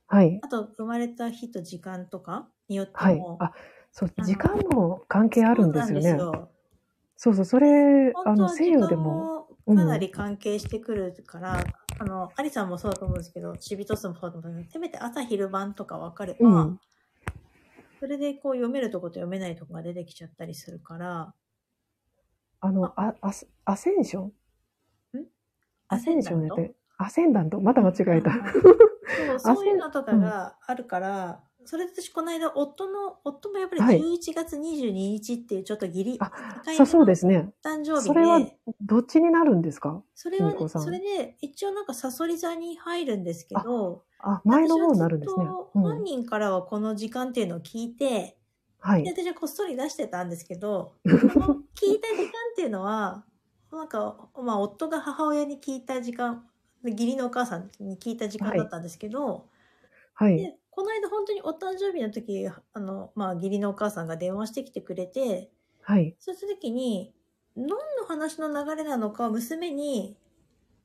はい。あと、生まれた日と時間とかによってはいも、。あ、そう時間も関係あるんですよね。そうなんですよそうそう、それ、あの、西洋でも、もかなり関係してくるから、あの、アリさんもそうだと思うんですけど、チビトスもそうだと思うんですけど、せめて朝昼晩とか分かれば、うん。それでこう読めるとこと読めないとこが出てきちゃったりするから、あの、あ、アスアセンション？アセンションやっアて、アセンダント？また間違えた。そうそういうのとかがあるから、それで私この間夫の、夫もやっぱりはい11月22日っていうちょっとギリ、あ境目そうそうのですね。誕生日で、それはどっちになるんですか？それはね、それで一応なんかサソリ座に入るんですけど、あ、前の方になるんですね私はずっ。と本うん。人からはこの時間っていうのを聞いて、ではい。私はこっそり出してたんですけど、この聞いた時間っていうのは、なんか、まあ、夫が母親に聞いた時間、義理のお母さんに聞いた時間だったんですけど、はい。で、この間本当にお誕生日の時、あの、まあ、義理のお母さんが電話してきてくれて、はい。そうした時に、何の話の流れなのか、娘に、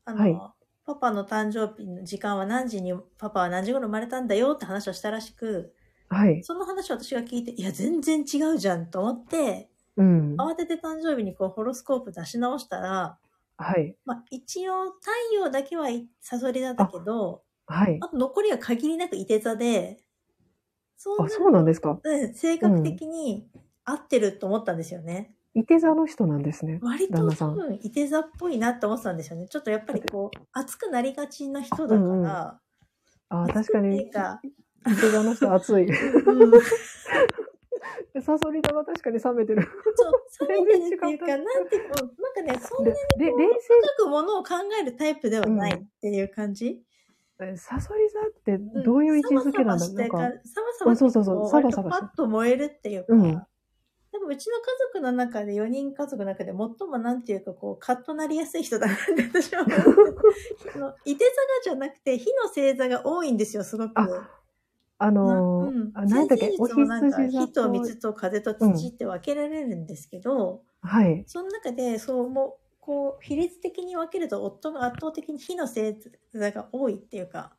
あの、はいパパの誕生日の時間は何時に、パパは何時頃生まれたんだよって話をしたらしく、はい。その話を私が聞いて、いや、全然違うじゃんと思って、うん。慌てて誕生日にこう、ホロスコープ出し直したら、はい。まあ、一応、太陽だけはサソリだったけど、はい。あと残りは限りなくいて座で、そうあ、そうなんですか。うん、性格的に合ってると思ったんですよね。いて座の人なんですね。割と多分、いて座っぽいなって思ってたんですよね。ちょっとやっぱりこう、熱くなりがちな人だから、うんうんあ、確かに、いて座の人熱い。うんサソリ座は確かに冷めてる。そう、冷めてるっていうか、なんていうか、なんかね、そんなで、にで冷深くものを考えるタイプではないっていう感じ、静、サソリ座ってどういう位置づけなんだサバサバしてかなんか、サバサバしてそうそうそうサバサバしてパッと燃えるっていうか、うん。でもうちの家族の中で、4人家族の中で最もなんていうか、こう、カッとなりやすい人だなって私は思っての、いて座がじゃなくて、火の星座が多いんですよ、すごく。ああのーうん、あ、なんだっけ、お羊座火と。と、水と風と土って分けられるんですけど、はい。その中で、そう、もう、こう、比率的に分けると、夫が圧倒的に火の星座が多いっていうか、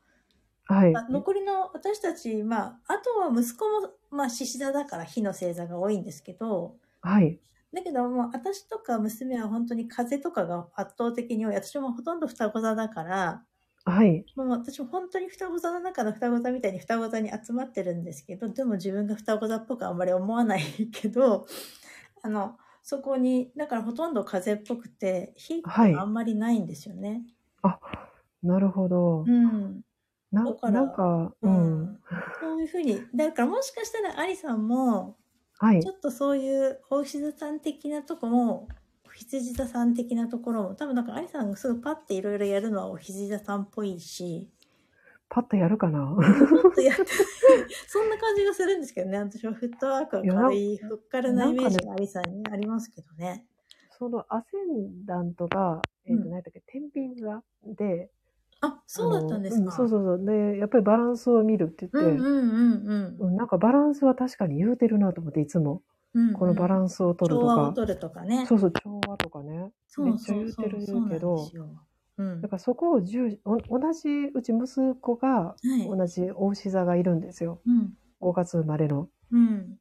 はい。あ残りの私たち、まあ、あとは息子も、まあ、獅子座だから火の星座が多いんですけど、はい。だけどもう私とか娘は本当に風とかが圧倒的に多い。私もほとんど双子座だから、はい。もう私も本当に双子座の中の双子座みたいに双子座に集まってるんですけど、でも自分が双子座っぽくあんまり思わないけど、あの、そこに、だからほとんど風っぽくて、火あんまりないんですよね。なるほど。うん。なだからなんか、ううんん。そういうふうに、だからもしかしたらアリさんも、はいち。ょっとそういう大牛座さん的なとこも、羊座さん的なところも、多分なんかアリさんがすぐパッていろいろやるのはお羊座さんっぽいし、パッとやるかな？ちょっとやって そんな感じがするんですけどね。私はフットワークは軽い、ふっかるなイメージがアリさんにありますけどね。そのアセンダントが、えっ、と、うん何だっけ、天秤座で、あ、そうだったんですか。うそうそうそう。で、やっぱりバランスを見るって言って、うんうんうんうんなんかバランスは確かに言うてるなと思って、いつも。うん。このバランンスを取るとか。調和を取るとかね。そうそう、調和とかね。そうめっちゃそうそう言うてるそうなんけどうん。だからそこを重視、お同じ、うち息子がはい。同じ大牛座がいるんですよ。うん。5月生まれの。うん。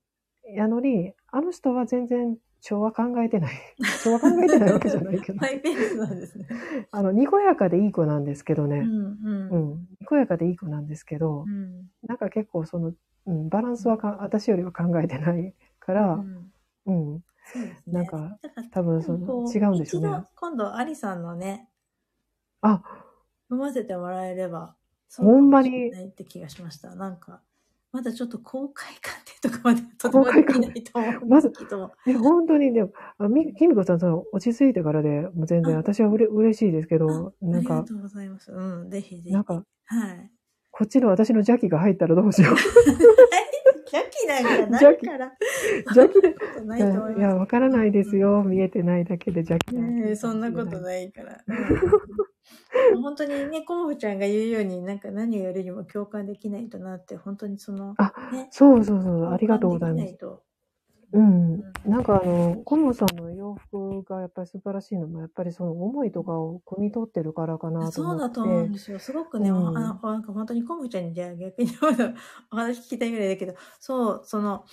やのに、あの人は全然調和考えてない。調和考えてないわけじゃないけどマ。イペースなんですね。あの、にこやかでいい子なんですけどね。うんう。うんん。にこやかでいい子なんですけど、うん。なんか結構その、うん、バランスはか私よりは考えてないから、うんうん。ね。なんか、多分そのこ違うんでしょうね今度、アリさんのね、あ、読ませてもらえれば、ほんまにそうかもしれないって気がしました。なんか、まだちょっと公開鑑定とかまでとてもできないと思うんですけど、え、本当にでも、あみ、きみこさん、その、落ち着いてからで、もう全然、あ私はうれ嬉しいですけあど、あなんか、りがとうございます。うん、ぜひぜひ。なんか、はい。こっちの私の邪気が入ったらどうしよう。邪気なんかないから。邪気で、いや、まわからないですよ。見えてないだけで邪気えそんなことないから。うん本当にね、コモフちゃんが言うように、なんか何よりにも共感できないとなって、本当にその、あね、そうそうそう、ありがとうございます。共感できないとうん。なんかあの、コモさんの洋服がやっぱり素晴らしいのも、やっぱりその思いとかを汲み取ってるからかなと思って。そうだと思うんですよ。すごくね、うんあなんか本当にコムちゃんにじゃあ逆にお話聞きたいぐらいだけど、そう、その、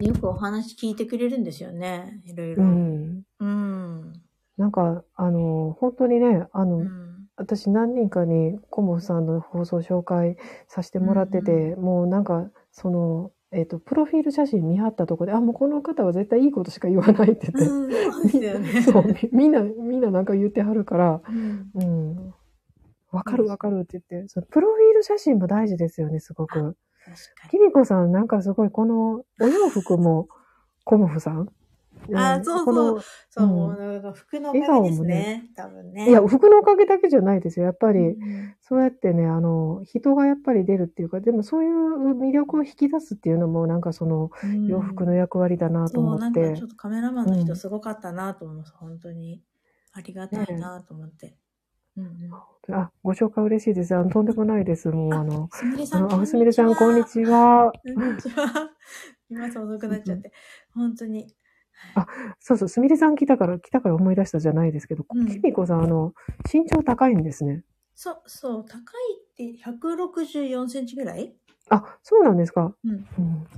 よくお話聞いてくれるんですよね。いろいうろ。ん。うん。なんか、あの、本当にね、あの、うん。私何人かにコモさんの放送紹介させてもらってて、もうなんか、その、えっ、と、プロフィール写真見張ったとこで、あ、もうこの方は絶対いいことしか言わないって言って、うん、そうみ みんな、みんななんか言ってはるから、うん。うん。わかるわかるって言って、そのプロフィール写真も大事ですよね、すごく。きみこさん、なんかすごい、この、お洋服も、コモフさん？んあそうそうそう、うんなんか服のおかげですね。多分ね。いや、服のおかげだけじゃないですよ。やっぱり、うんそうやってね、あの、人がやっぱり出るっていうか、でもそういう魅力を引き出すっていうのも、なんかその、うん洋服の役割だなとそう、思ってなんかちょ。っとカメラマンのうん人すごかったなと思います。本当に。ありがたいなと思って。うんうん。あ、ご紹介嬉しいです。あの、とんでもないです。もう、あの、すみれさん、あすみれさん、こんにちは。こんにちは。今さ遅くなっちゃって。本当に。そうそう、すみれさん来たから、来たから思い出したじゃないですけど、うんきみこさん、あの、身長高いんですね。そう、そう、高いって164センチぐらい？あ、そうなんですか。うん。うん。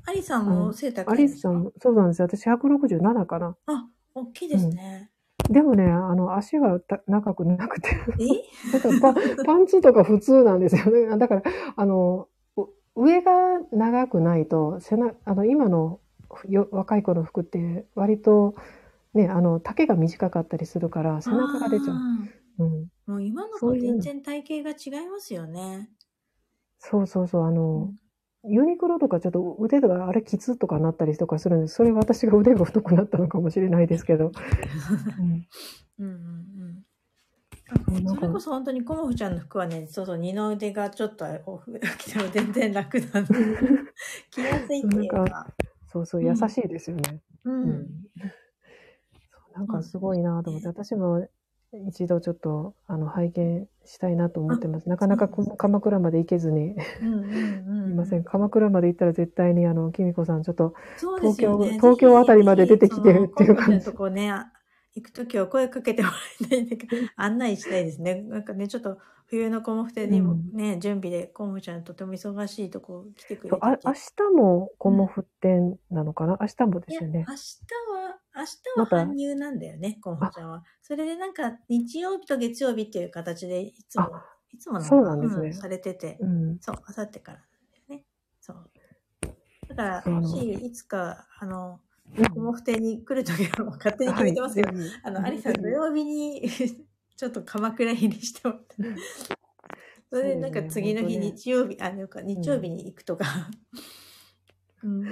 アリさんも背高アいんですか？リスさんも、そうなんですよ。私167かな。あ、大きいですね。でもね、あの、足がた長くなくて、え？なんかパパンツとか普通なんですよね。だから、あの、う上が長くないと、背中、あの、今のよ若い子の服って、割と、ね、あの、丈が短かったりするから、背中が出ちゃう。あうん。ーもう今の子全然体型が違いますよね。そうそうそう、あの、ユニクロとかちょっと腕とかあれきつとかなったりとかするんです。それ私が腕が太くなったのかもしれないですけど。うんうんうんうん。それこそ本当にコモフちゃんの服はね、そうそう、二の腕がちょっとオフ 着ても全然楽なの。着やすいっていうなんか。そうそう、うん優しいですよね。う。うんうなんかすごいなと思って、私も一度ちょっとあの拝見したいなと思ってます。なかなかこ鎌倉まで行けずに、いません。鎌倉まで行ったら絶対にあの、きみこさんちょっと、そうですよね。東京東京あたりまで出てきてぜひっていう感じとこね、あ行くときは声かけてもらいたいんだけど、案内したいですね。なんかね、ちょっと冬のコモフテにもね、準備でコモフちゃんとても忙しいとこ来てくれてあ明日もコモフ展なのかな？明日もですよね明。日は、明日は搬入なんだよね、コンホちゃんは。それでなんか、日曜日と月曜日っていう形で、いつも、いつものそうなんですねされてて、うん。そう、あさってからなんだよね。そう。だから、もし、いつか、あの、うんコモフ亭に来るときは勝手に決めてますけど、はいあの、アリさん土曜日に、ちょっと鎌倉入りしてもらって。それでなんか次の日、日曜日、あ、なんか日曜日に行くとか、うん、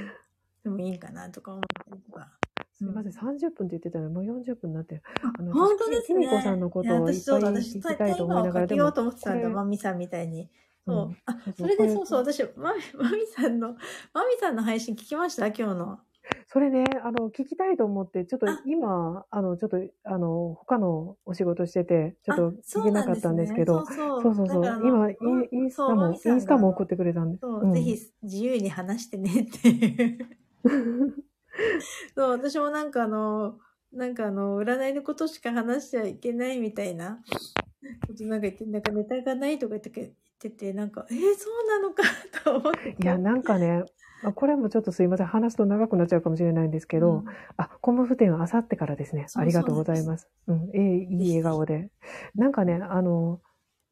でもいいかなとか思ったりとか。すみません、30分って言ってたのにもう40分になってる。あの本当ですね。きみこさんのことをいやいっぱい私そう、私、聞きたいと思いながら、かけようと思ってたんだ、これマミさんみたいに。そう。うんあ、それでそうそう、私、マミ、マミさんの、マミさんの配信聞きました今日の。それね、あの、聞きたいと思って、ちょっとあ。今、あの、ちょっと、あの、他のお仕事してて、ちょっとあ聞けなかったんですけど、そうそう。そう今、イう。んンインスタも、インスタも送ってくれたんで。す。そう、ん。ぜひ自由に話してねっていう。そう、私もなんかあの、なんかあの、占いのことしか話しちゃいけないみたいな。ことなんか言って、なんかネタがないとか言って言ってて、なんか、えー、そうなのか と思って。いや、なんかね、あこれもちょっとすいません、話すと長くなっちゃうかもしれないんですけど、うん。あ、コムフ店はあさってからですね。ありがとうございます。うん、ええいい笑顔で。なんかね、あの、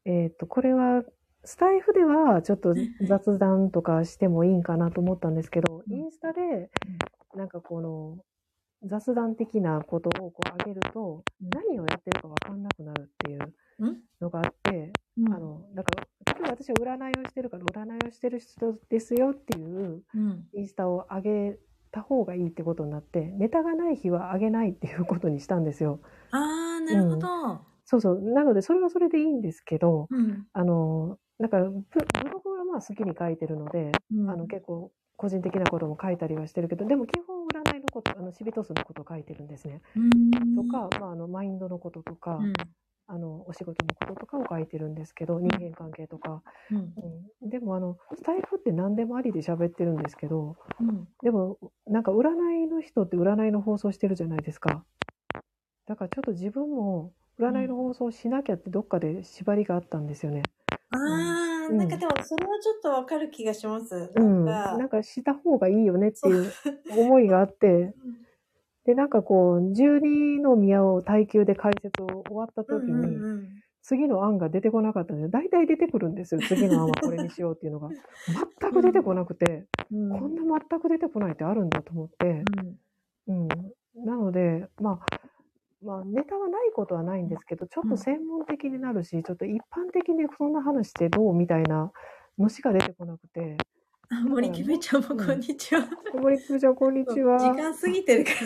えっ、と、これは、スタイフではちょっと雑談とかしてもいいんかなと思ったんですけど、うん。インスタで、なんかこの、雑談的なことをこう上げると、うん。何をやってるかわかんなくなるっていううん。のがあって、うん。あの、だから、例えば私は占いをしてるから、占いをしてる人ですよっていううん。インスタを上げた方がいいってことになって、ネタがない日は上げないっていうことにしたんですよ。あー、なるほど。そうそう。なので、それはそれでいいんですけど、うん。あの、だから、ブブログはまあ好きに書いてるので、うんあの、結構、個人的なことも書いたりはしてるけど、でも基本占いのこと、あの、シビトスのこと書いてるんですね。うんとか、まあ、あの、マインドのこととか、うん。あの、お仕事のこととかを書いてるんですけど、人間関係とか。うん。うん、でもあの、スタイフって何でもありで喋ってるんですけど、うん。でも、なんか占いの人って占いの放送してるじゃないですか。だからちょっと自分も占いの放送しなきゃってどっかで縛りがあったんですよね。ああ、うんなんかでもそれはちょっとわかる気がします。うん。なんか、なんかした方がいいよねっていう思いがあって、で、なんかこう、十二の宮を耐久で解説を終わった時に、うんうんうん次の案が出てこなかったんで、大体出てくるんですよ。次の案はこれにしようっていうのが。全く出てこなくて、うんこんな全く出てこないってあるんだと思って、うんうん。なので、まあ、まあ、ネタはないことはないんですけど、ちょっと専門的になるし、ちょっと一般的にそんな話してどうみたいなのしか出てこなくて。あ森キベちゃんもこんにちは。森久ちゃん、こんにちは。時間過ぎてるから。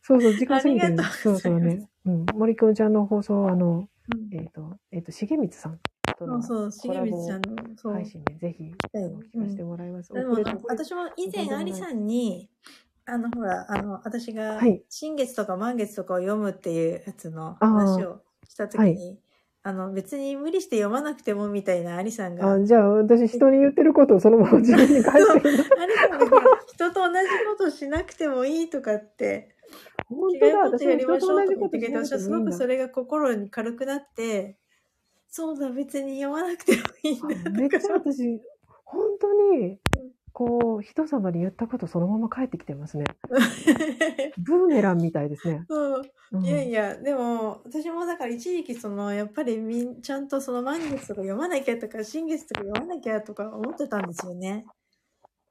そうそう、時間過ぎてるありがとそううございうますそね。うん。森くんちゃんの放送、あの、うんえっ、と、えっ、と、重光さんとのそうそう、重光ちゃんの、そう。配信でぜひ、聞かせてもらいます。でも遅れて遅れて私も以前、アリさんに、あの、ほら、あの、私がはい、新月とか満月とかを読むっていうやつの話をしたときに、あの、別に無理して読まなくてもみたいなアリさんが、あ、じゃあ、私、人に言ってることをそのまま自分に返してる。アリさんが人と同じことしなくてもいいとかって、本当だ、私やりましょうと言ってくれて、私はすごくそれが心に軽くなって、そうだ、別に読まなくてもいいんだ。めっちゃ私、本当に、こう、人様に言ったことそのまま返ってきてますね。ブーメランみたいですね。そううんいやいや、でも、私もだから一時期その、やっぱりみん、ちゃんとその満月とか読まなきゃとか、新月とか読まなきゃとか思ってたんですよね。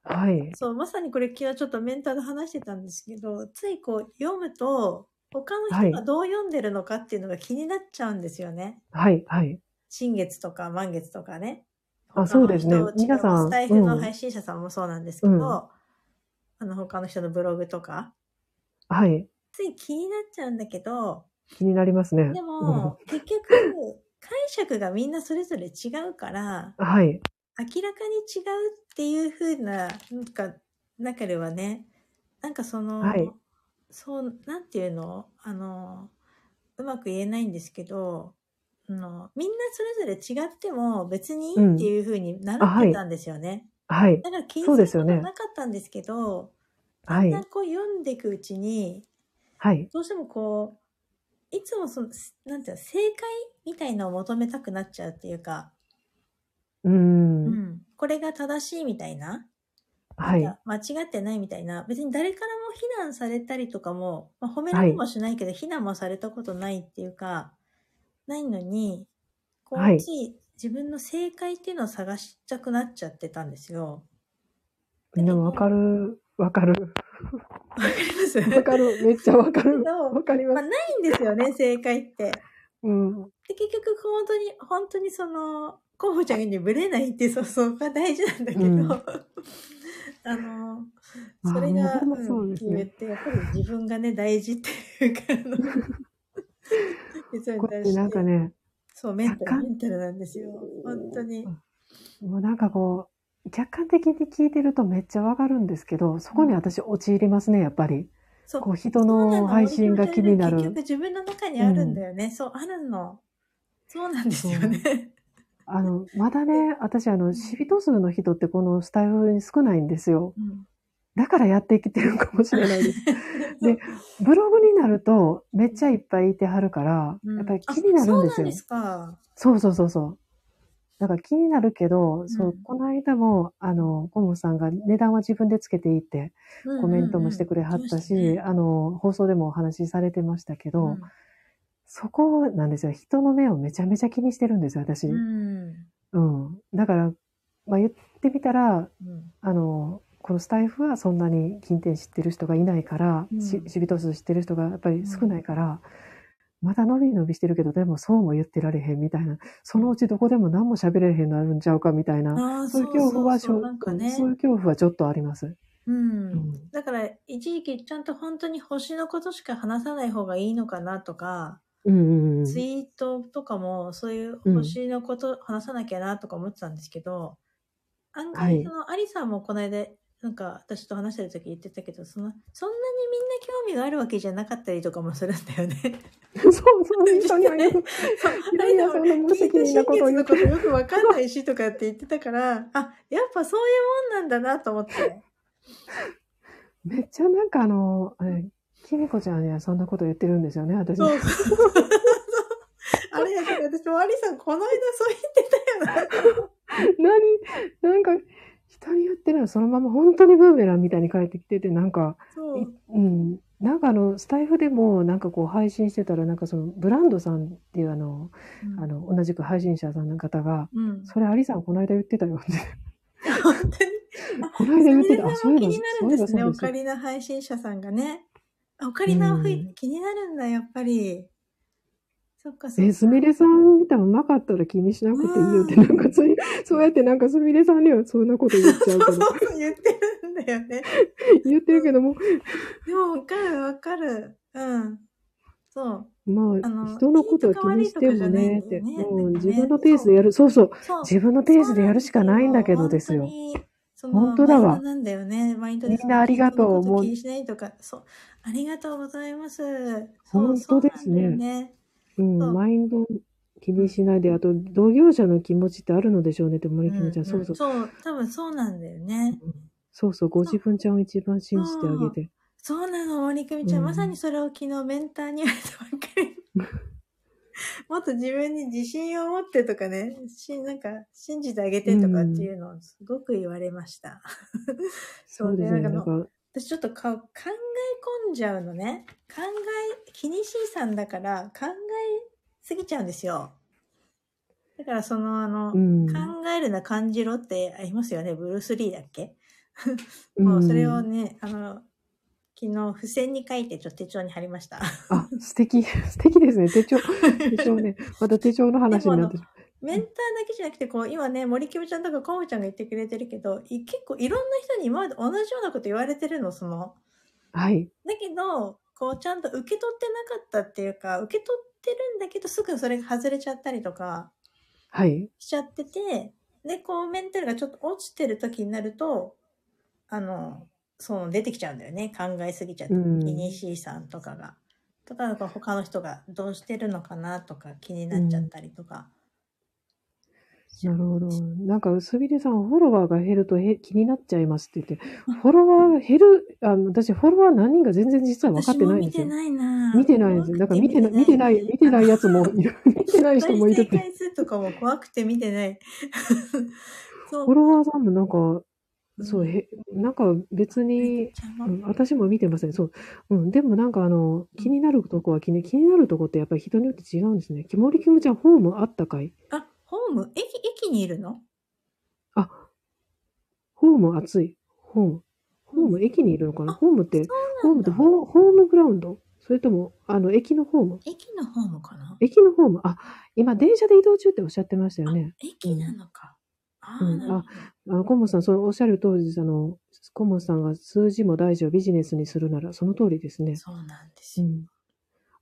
はい。そう、まさにこれ昨日ちょっとメンターで話してたんですけど、ついこう読むと、他の人がどう読んでるのかっていうのが気になっちゃうんですよね。はい、はい。新月とか満月とかね。あそうですね。皆さん。スタイフのうん。配信者さんもそうなんですけど、うん。あの他の人のブログとか、はい。つい気になっちゃうんだけど、気になりますね。でうん。も、結局、解釈がみんなそれぞれ違うから、はい。明らかに違うっていう風な、なんか、中ではね、なんかその、はい。そう、なんていうの？あの、うまく言えないんですけど、あのみんなそれぞれ違っても別にいいっていう風に習ってたんですよね。はい。だから気にそうですよねすることなかったんですけど、はいだんだん。こう読んでいくうちに、はい。どうしてもこう、いつもその、なんていうの、正解みたいのを求めたくなっちゃうっていうか、うー。うんん、これが正しいみたいな、はい。間違ってないみたいな、別に誰からも非難されたりとかも、まあ、褒められもしないけど、非難もされたことないっていうか、ないのに、こう、はい自分の正解っていうのを探したくなっちゃってたんですよ。でもわかる。わかる。わかります？わかる。めっちゃわかる。わかりままあ、す。ないんですよね、正解って。うん。で、結局、本当に、本当にその、候補ちゃんにブレないってそう、そこが大事なんだけど、うんあの、それが、あーもうほんまそううん言って、やっぱり自分がね、大事っていうか、これってなんかね、そう、メンタル、メンタルなんですよ。本当に。もうなんかこう、客観的に聞いてるとめっちゃわかるんですけど、そこに私陥りますね、やっぱり。そう。こう人の配信が気になる。結局自分の中にあるんだよね。そう、あるの。そうなんですよね。あの、まだね、私あの、シビト数の人ってこのスタイルに少ないんですよ。うんだからやってきてるかもしれないです。でブログになるとめっちゃいっぱいいてはるから、うんやっぱり気になるんですよあそう。そうそうそうそう。だから気になるけど、そううん、この間も、あの、コモさんが値段は自分でつけていってコメントもしてくれはったし、あの、放送でもお話しされてましたけど、そこなんですよ。人の目をめちゃめちゃ気にしてるんですよ、私。ううん。ん。だから、まあ言ってみたら、うんあの、このスタイフはそんなに近辺知ってる人がいないから、うんしシビト数知ってる人がやっぱり少ないから、まだ伸び伸びしてるけど、でもそうも言ってられへんみたいな、そのうちどこでも何も喋れへんなるんちゃうかみたいな、そういう恐怖はそうなんかね。そういう恐怖はちょっとあります。うんうんだから、一時期ちゃんと本当に星のことしか話さない方がいいのかなとか、うんうんうん。ツイートとかもそういううん星のこと話さなきゃなとか思ってたんですけど、案はい外そのアリさんもこの間なんか私と話してる時言ってたけど、その、そんなにみんな興味があるわけじゃなかったりとかもするんだよね。そ うそう。そういやいや、そ んな無責任なことを言のこと。よくわかんないしとかって言ってたから、あ、やっぱそういうもんなんだなと思って。めっちゃなんかあの、あれ、きみこちゃんにはそんなこと言ってるんですよね、私。そう。あれ私もアリさんこの間そう言ってたよな。何なんか、人に言ってるのそのまま本当にブーメランみたいに返ってきてて、なんか、そう。うん。なんかあの、スタイフでもなんかこう配信してたら、なんかその、ブランドさんっていうあの、あの、同じく配信者さんの方が、うん。それアリさんこの間言ってたよって。本当に？この間言ってた。あ、そそういえば、気になるそうんいえばですね、オカリナ配信者さんがね。あオカリナは吹いうん気になるんだ、やっぱり。そっかそっか。え、すみれさん見たらうまかったら気にしなくていいよって、なんかつい、そうやってなんかすみれさんにはそんなこと言っちゃうけど、そうそう言ってるんだよね。言ってるけども、でもわかるわかる。うん。そう。まあ、あの人のことは気にしてもねって、うん、自分のペースでやる、そうそう、そう。自分のペースでやるしかないんだけどですよ。本当だわなんだよね。マインドでみんなありがとう気にしないとか、そう。ありがとうございます。そう本当ですねそうなんマインド気にしないで、あと、同業者の気持ちってあるのでしょうねって、森君ちゃん、そうそう、そう、多分そうなんだよね。そうそう、ご自分ちゃんを一番信じてあげて。そうなの、森久美ちゃん。うんまさにそれを昨日メンターに言われたばっかり。もっと自分に自信を持ってとかね、しなんか信じてあげてとかっていうのをすごく言われました。そうですね、なんか、私ちょっとか考え込んじゃうのね。考え、気にしいさんだから考えすぎちゃうんですよ。だからそのあの、うん。考えるな感じろってありますよね。ブルース・リーだっけ、うんもうそれをね、あの、昨日付箋に書いてちょっと手帳に貼りました。あ、素敵、素敵ですね。手帳、手帳ね。また手帳の話になってる。メンターだけじゃなくて、こう、今ね、森キムちゃんとかコムちゃんが言ってくれてるけど、い結構いろんな人に今まで同じようなこと言われてるの、その。はい。だけど、こう、ちゃんと受け取ってなかったっていうか、受け取ってるんだけど、すぐそれが外れちゃったりとかはい。しちゃってて、で、こう、メンタルがちょっと落ちてる時になると、あの、そう、出てきちゃうんだよね。考えすぎちゃって。うんイニシーさんとかが。とか、なんか他の人がどうしてるのかなとか気になっちゃったりとか。なるほど。なんか、薄びれさん、フォロワーが減るとへ気になっちゃいますって言って、フォロワーが減る、あの私、フォロワー何人か全然実は分かってないんですよ。見てないな見てないんですよ。だから見てな見てない、見てないやつもいる。見てない人もいるって。再生回数とかも怖くて見てない。そうフォロワーさんもなんか、そう、へ、なんか別に、うん私も見てません。そう。うん。でもなんかあの、気になるとこは気に、気になるとこってやっぱり人によって違うんですね。きもりきむちゃん、ホームあったかいあ、ホーム？駅、駅にいるの？あ、ホーム暑い。ホーム。ホーム、駅にいるのかな？あホームって、ホームってホーホームグラウンド？それとも、あの、駅のホーム？駅のホームかな？駅のホーム？あ、今電車で移動中っておっしゃってましたよね。駅なのか。ああ、うんなるほど。あの、コモさん、そうおっしゃる通りです。あの、コモさんが数字も大事をビジネスにするなら、その通りですね。そうなんですよ。うん。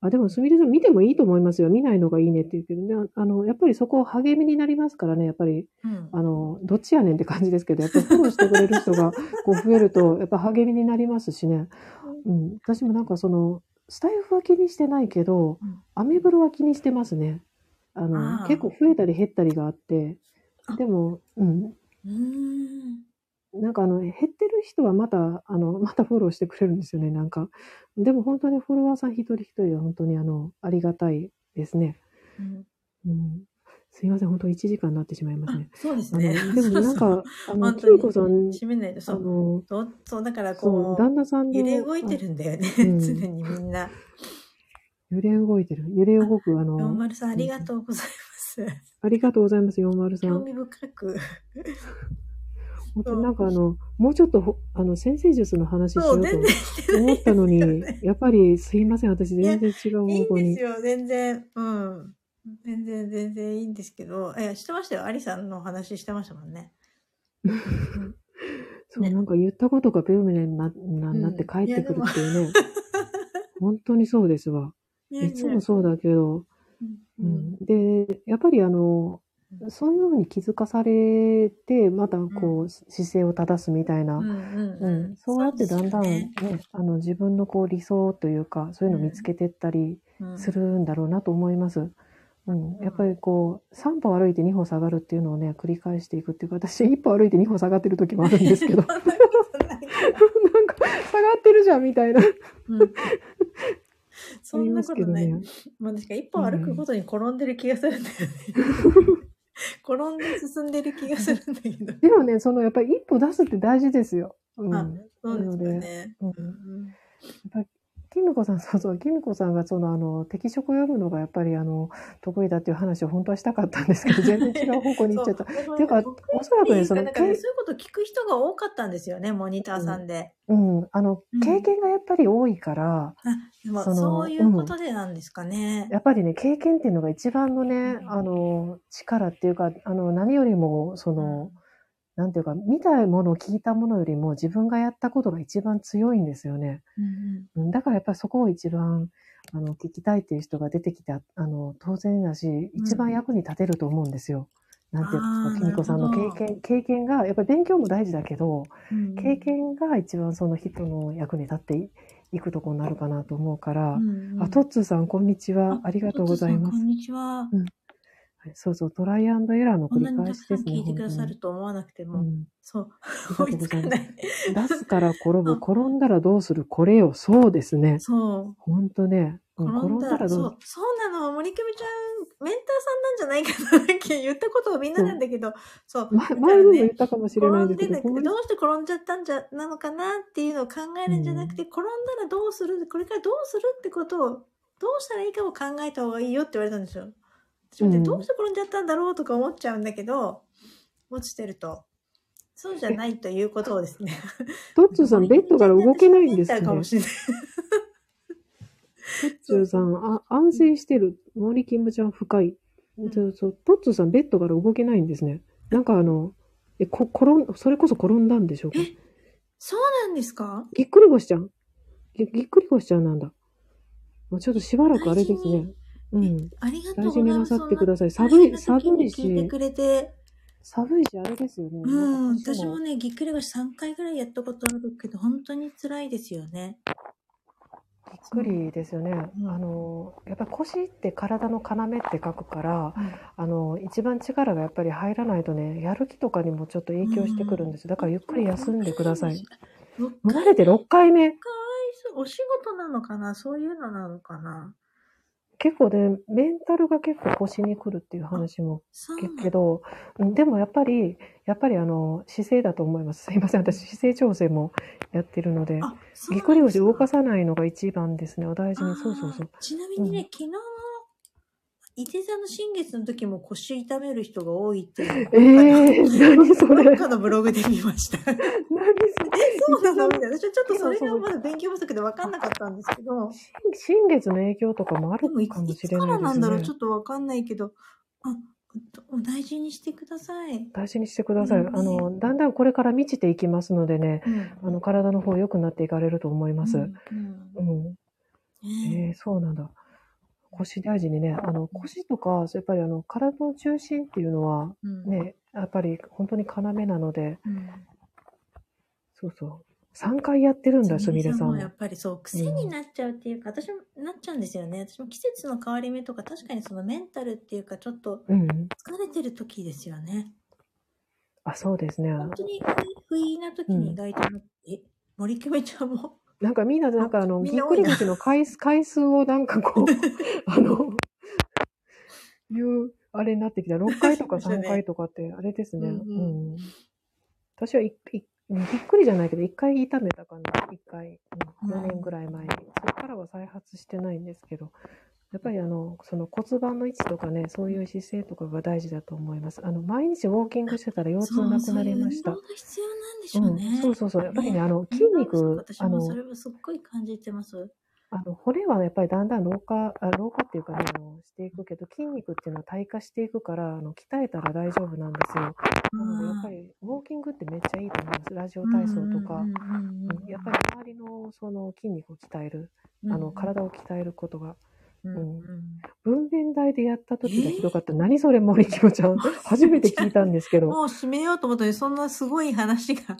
あ、でも、すみれさん見てもいいと思いますよ。見ないのがいいねって言うけどね。ああの、やっぱりそこ励みになりますからね。やっぱり、うん。あの、どっちやねんって感じですけど、やっぱりフォローしてくれる人がこう増えると、やっぱ励みになりますしね。うん。私もなんかその、スタイフは気にしてないけど、うんアメブロは気にしてますね。あの、あー結構増えたり減ったりがあってあ、でも、うん。うーん。なんかあの、減ってる人はまた、あの、またフォローしてくれるんですよね、なんか。でも本当にフォロワーさん一人一人は本当にあの、ありがたいですね。うんうん。すいません、本当1時間になってしまいますあね。そうですあの、ね。でもなんか、あの、き本当にみこさん、閉めないと、そあう。の、どそう、だからそう、こ旦那さんう、の、揺れ動いてるんだよね。うん常にみんな。あ揺れ動いてる。揺れ動く、あの、40さん、ありがとうございます。ありがとうございます、40さん。興味深く。本当になんかあの、もうちょっとほ、あの、先生術の話しよそうう、と思ったのにね、やっぱりすいません、私全然違ういい方向にんです。よ、全然。うん。全然、全然いいんですけど。いや、してましたよ。アリさんの話してましたもんね。そう、ねなんか言ったことがブーメになななって帰ってくるっていうね。本当にそうですわ。いつもそうだけど、う。うんん、で、やっぱりあの、そういうふうに気づかされて、またこう、姿勢を正すみたいな、うんそうやってだんだんね。あの自分のこう理想というか、そういうのを見つけてったりするんだろうなと思います。うん、やっぱりこう、3歩歩いて2歩下がるっていうのをね、繰り返していくっていうか、私 1歩歩いて2歩下がってる時もあるんですけど、なんか下がってるじゃんみたいな。うん。そんなことない。ますけまあ、確か一歩歩くごとに転んでる気がするんだよね。転んで進んでる気がするんだけど。でもね、そのやっぱり一歩出すって大事ですよ。うん。あやっそうですよね。うんうんぱり、キミコさん、そうそう、キミコさんがそのあの、適職を読むのがやっぱりあの、得意だっていう話を本当はしたかったんですけど、全然違う方向に行っちゃった。そうていうかおそらくねそのそういうこと聞く人が多かったんですよね、モニターさんで。うん。あのうん、経験がやっぱり多いから、あでもそのそういうことでなんですかね。やっぱりね、経験っていうのが一番のね、うんあの、力っていうか、あの、何よりも、その、なんていうか、見たもの、聞いたものよりも自分がやったことが一番強いんですよね。うんうんだからやっぱりそこを一番、あの、聞きたいっていう人が出てきて、ああの、当然だし、一番役に立てると思うんですよ。なんていうか、きみこさんの経験、経験が、やっぱり勉強も大事だけど、うん経験が一番その人の役に立っていいくとこになるかなと思うから、うんうんあ、トッツーさん、こんにちは。ありがとうございますこ。んにちは。はいそうそう、トライアンドエラーの繰り返しですね。聞いてくださ本ると思わなくても、うんそう、あ追いつかない。出すから転ぶ、そう転んだらどうする、これよ。そうですね。そう。本当ね。うん転んだら、どそうう、そうなの、森久美ちゃん、メンターさんなんじゃないかなって言ったことをみんななんだけど、そう。まだから前にも言ねったかもしれないですけど、ど、どうして転んじゃったんじゃ、なのかなっていうのを考えるんじゃなくて、転んだらどうする、これからどうするってことを、どうしたらいいかを考えた方がいいよって言われたんですよ。私もねうんどうして転んじゃったんだろうとか思っちゃうんだけど、落ちてると、そうじゃないということをですね。トッツーさん、ベッドから動けないんですね。トッかもしれない。ツーさん、あ安静してる。森キムちゃん深い。うんそうそう、トッツーさん、ベッドから動けないんですね。なんかあの、え、こ、転ん、それこそ転んだんでしょうか？えそうなんですか？ぎっくり腰ちゃんぎぎっくり腰ちゃんなんだ。まあちょっとしばらくあれですね。うん。ありがとうございます。大事になさってください寒い寒いし聞いてくれて。寒いし、あれですよね。うん、私もね、ぎっくり腰3回ぐらいやったことあるけど、本当に辛いですよね。びっくりですよね。うんあの、やっぱり腰って体の要って書くから、うんあの、一番力がやっぱり入らないとね、やる気とかにもちょっと影響してくるんですよ。だからゆっくり休んでください。。生まれて6回目。お仕事なのかな？そういうのなのかな？結構ね、メンタルが結構腰に来るっていう話も聞くけど、うんでもやっぱり、やっぱりあの、姿勢だと思います。すいません。私、姿勢調整もやってるので、あ、そうぎっくり腰動かささないのが一番ですね。お大事に。そうそうそう。ちなみにね、うん昨日の、伊手座の新月の時も腰痛める人が多いっていうのを。えー、何それ？どっかのブログで見ました。何それ？そうなのみたいな。私はちょっとそれがまだ勉強不足で分かんなかったんですけど。新月の影響とかもあるかもいつかしれないですらなんだろう？ねちょ。っとわかんないけど、あ、お大事にしてください。大事にしてください。うんあの、だんだんこれから満ちていきますのでね、うんあの、体の方良くなっていかれると思います。うんうんえー、そうなんだ。腰大事にね、あの、腰とか、やっぱりあの、体の中心っていうのは、うんね、やっぱり本当に要なので、うんそうそう。3回やってるんだ、すみれさんももやっ。ぱりそう、癖になっちゃうっていうか、私もなっちゃうんですよね。私も季節の変わり目とか、確かにそのメンタルっていうか、ちょっとうん。疲れてる時ですよね。あ、そうですね。本当に不意な時に意外とえ、森久美ちゃんも、なんかみんな、なんかあの、ぎっくり腰の回数、回数をなんかこう、あの、いう、あれになってきた。6回とか3回とかって、あれですね。ううんうんん。私はいいぎっくりじゃないけど、1回痛めたかな。1回、うん、うん4年ぐらい前に。そこからは再発してないんですけど、やっぱりあの、その骨盤の位置とかね、そういう姿勢とかが大事だと思います。あの、毎日ウォーキングしてたら腰痛なくなりました。そうね。うん、そうそうそう。やっぱりね、あの、筋肉あの、もそれはすっごい感じてます。あの、骨はやっぱりだんだん老化、あ老化っていうかね、あの、していくけど、筋肉っていうのは退化していくから、あの、鍛えたら大丈夫なんですよ。なので、やっぱり、ウォーキングってめっちゃいいと思います。ラジオ体操とか、やっぱり周りのその筋肉を鍛える、あの、体を鍛えることがうんうん分娩台でやった時がひどかった。何それ、森キムちゃん。初めて聞いたんですけど。もう締めようと思ったのに、そんなすごい話が。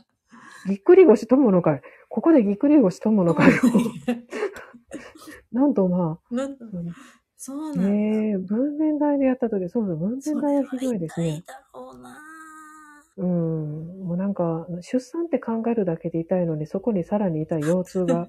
ぎっくり腰友の会。ここでぎっくり腰友の会を。なんとまなんそうなんだ。ねえ、分娩台でやった時、そうそう、分娩台はひどいですね。だろうなうん。もうなんか、出産って考えるだけで痛いのに、そこにさらに痛い腰痛が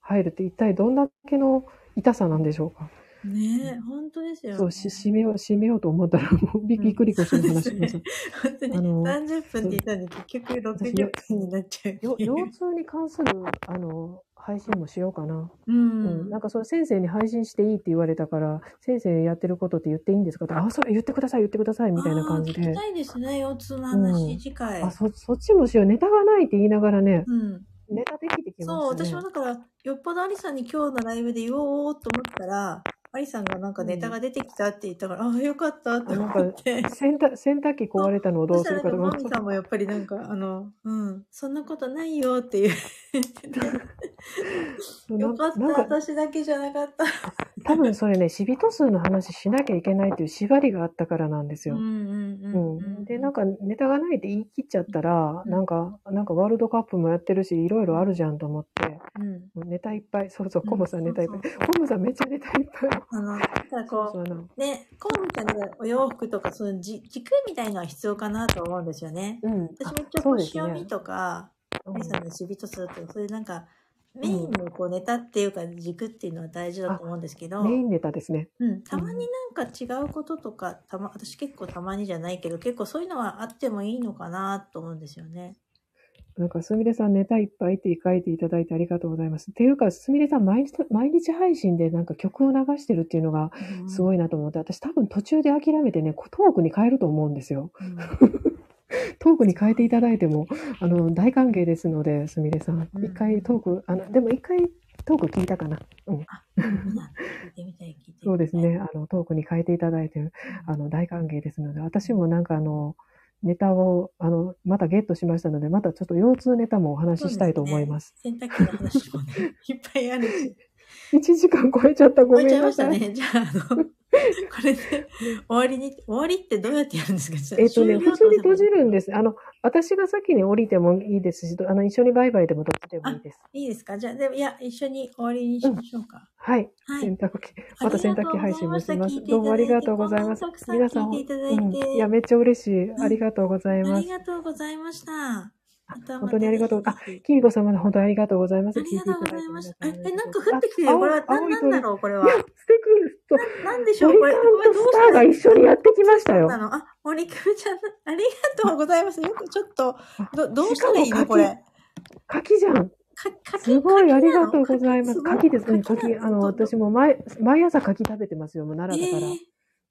入るって、一体どんだけの痛さなんでしょうか？ねえ、本当ですよ、ね。そう、し、締めよう、締めようと思ったら、もう、びぎっくり腰の話します。本当にあの30分って言ったんで、結局60分になっちゃう。よ腰痛に関する、あの、配信もしようかな。ううん。ん。なんかそれ先生に配信していいって言われたから、先生やってることって言っていいんですかって、あ、それ言ってください、言ってください、みたいな感じで聞き。たいですね、腰痛の話、うん次回。あ、そ、そっちもしよう。ネタがないって言いながらね、うん。ネタできてきましたね。そう、私もだから、よっぽどアリさんに今日のライブで言おうと思ったら、アリさんがなんかネタが出てきたって言ったから、ああ、よかったって思って。洗濯、洗濯機壊れたのをどそうするかとかマミさんもやっぱりなんか、あの、うん、そんなことないよっていう。よかった、私だけじゃなかった。多分それね、死人数の話しなきゃいけないっていう縛りがあったからなんですよ。うんうんうんうん。で、なんかネタがないって言い切っちゃったら、うんなんか、なんかワールドカップもやってるし、いろいろあるじゃんと思って、うん、ネタいっぱい、そうそう、うんコムさんネタいっぱい。コムさんめっちゃネタいっぱい。あの、だからこそうね、コウみたいなお洋服とか、そのじ軸みたいのは必要かなと思うんですよね。うん。私めっちゃそうですね星読みとか、うんアリさんの死人すると、そういうなんか、メインのこうネタっていうか軸っていうのは大事だと思うんですけど、メインネタですね。うん、たまになんか違うこととか、たま、私結構たまにじゃないけど、結構そういうのはあってもいいのかなと思うんですよね。なんか、すみれさんネタいっぱいって書いていただいてありがとうございます。っていうか、すみれさん毎日、毎日配信でなんか曲を流してるっていうのがすごい。いなと思って、私多分途中で諦めてね、トークに変えると思うんですよ。うんトークに変えていただいても、あの、大歓迎ですので、すみれさんう。ん一回トーク、あの、でも一回トーク聞いたかな。うん。そうですね。あの、トークに変えていただいてる、あの、大歓迎ですので、私もなんかあの、ネタを、あの、またゲットしましたので、またちょっと腰痛ネタもお話ししたいと思います。洗濯機の話もね、いっぱいあるし。1時間超えちゃった。ご終わっちゃいまめんなさい。したね。じゃあ、あの、これで終わりに、終わりってどうやってやるんですか？えっとね、普通に閉じるんで。です。あの、私が先に降りてもいいですし、あの、一緒にバイバイでもどっちでもいいです。いいですか？じゃあ、でも、いや、一緒に終わりにしましょうか。はい。はい洗濯機、また洗濯機配信もします。どうもありがとうございます。皆皆さん、うんいや、めっちゃ嬉しい。んありがとうございますあり。がとうございました。本当にありがとう。あまたぜひ、きみこ様、本当にありがとうございます。ありがとうございました。え、なんか降ってきてる？よ。これは、な、なんだろう？これは。いや、ステクルと、なんでしょう？これ、これどうとスターが一緒にやってきましたよな。の？あ、森久美ちゃん、ありがとうございます。よく、ちょっと、あど、どうしたらいいの？これ。柿じゃん。すごい、ありがとうございます。柿ですね、柿柿。あの、私も毎、毎朝柿食べてますよ、もう奈良だから。えー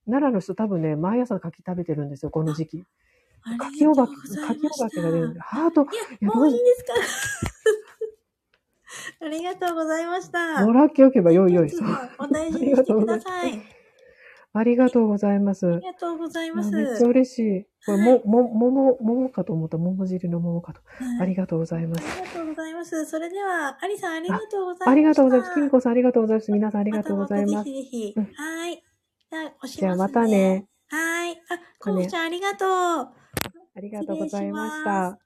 奈良の人多分ね、毎朝柿食べてるんですよ、この時期。ありが柿おばけとうご、ざい柿ましたおばけが出るんで、ハート、いや、もういいですか？ありがとうございました。もらっておけばよいよい。お大事にしてください。ありがとうございます。ありがとうございます。めっちゃ嬉しい。これ、も、も、桃、桃かと思った。桃汁の桃かと。はいありがとうございます。ありがとうございます。それでは、アリさんありがとうございました。ありがとうございます。きみこさんありがとうございます。皆さんありがとうございます。まぜひぜひ。うんはい。じゃあ、押します、ね。じゃあまたね。はい。あ、コウちゃんありがとう。ありがとうございました。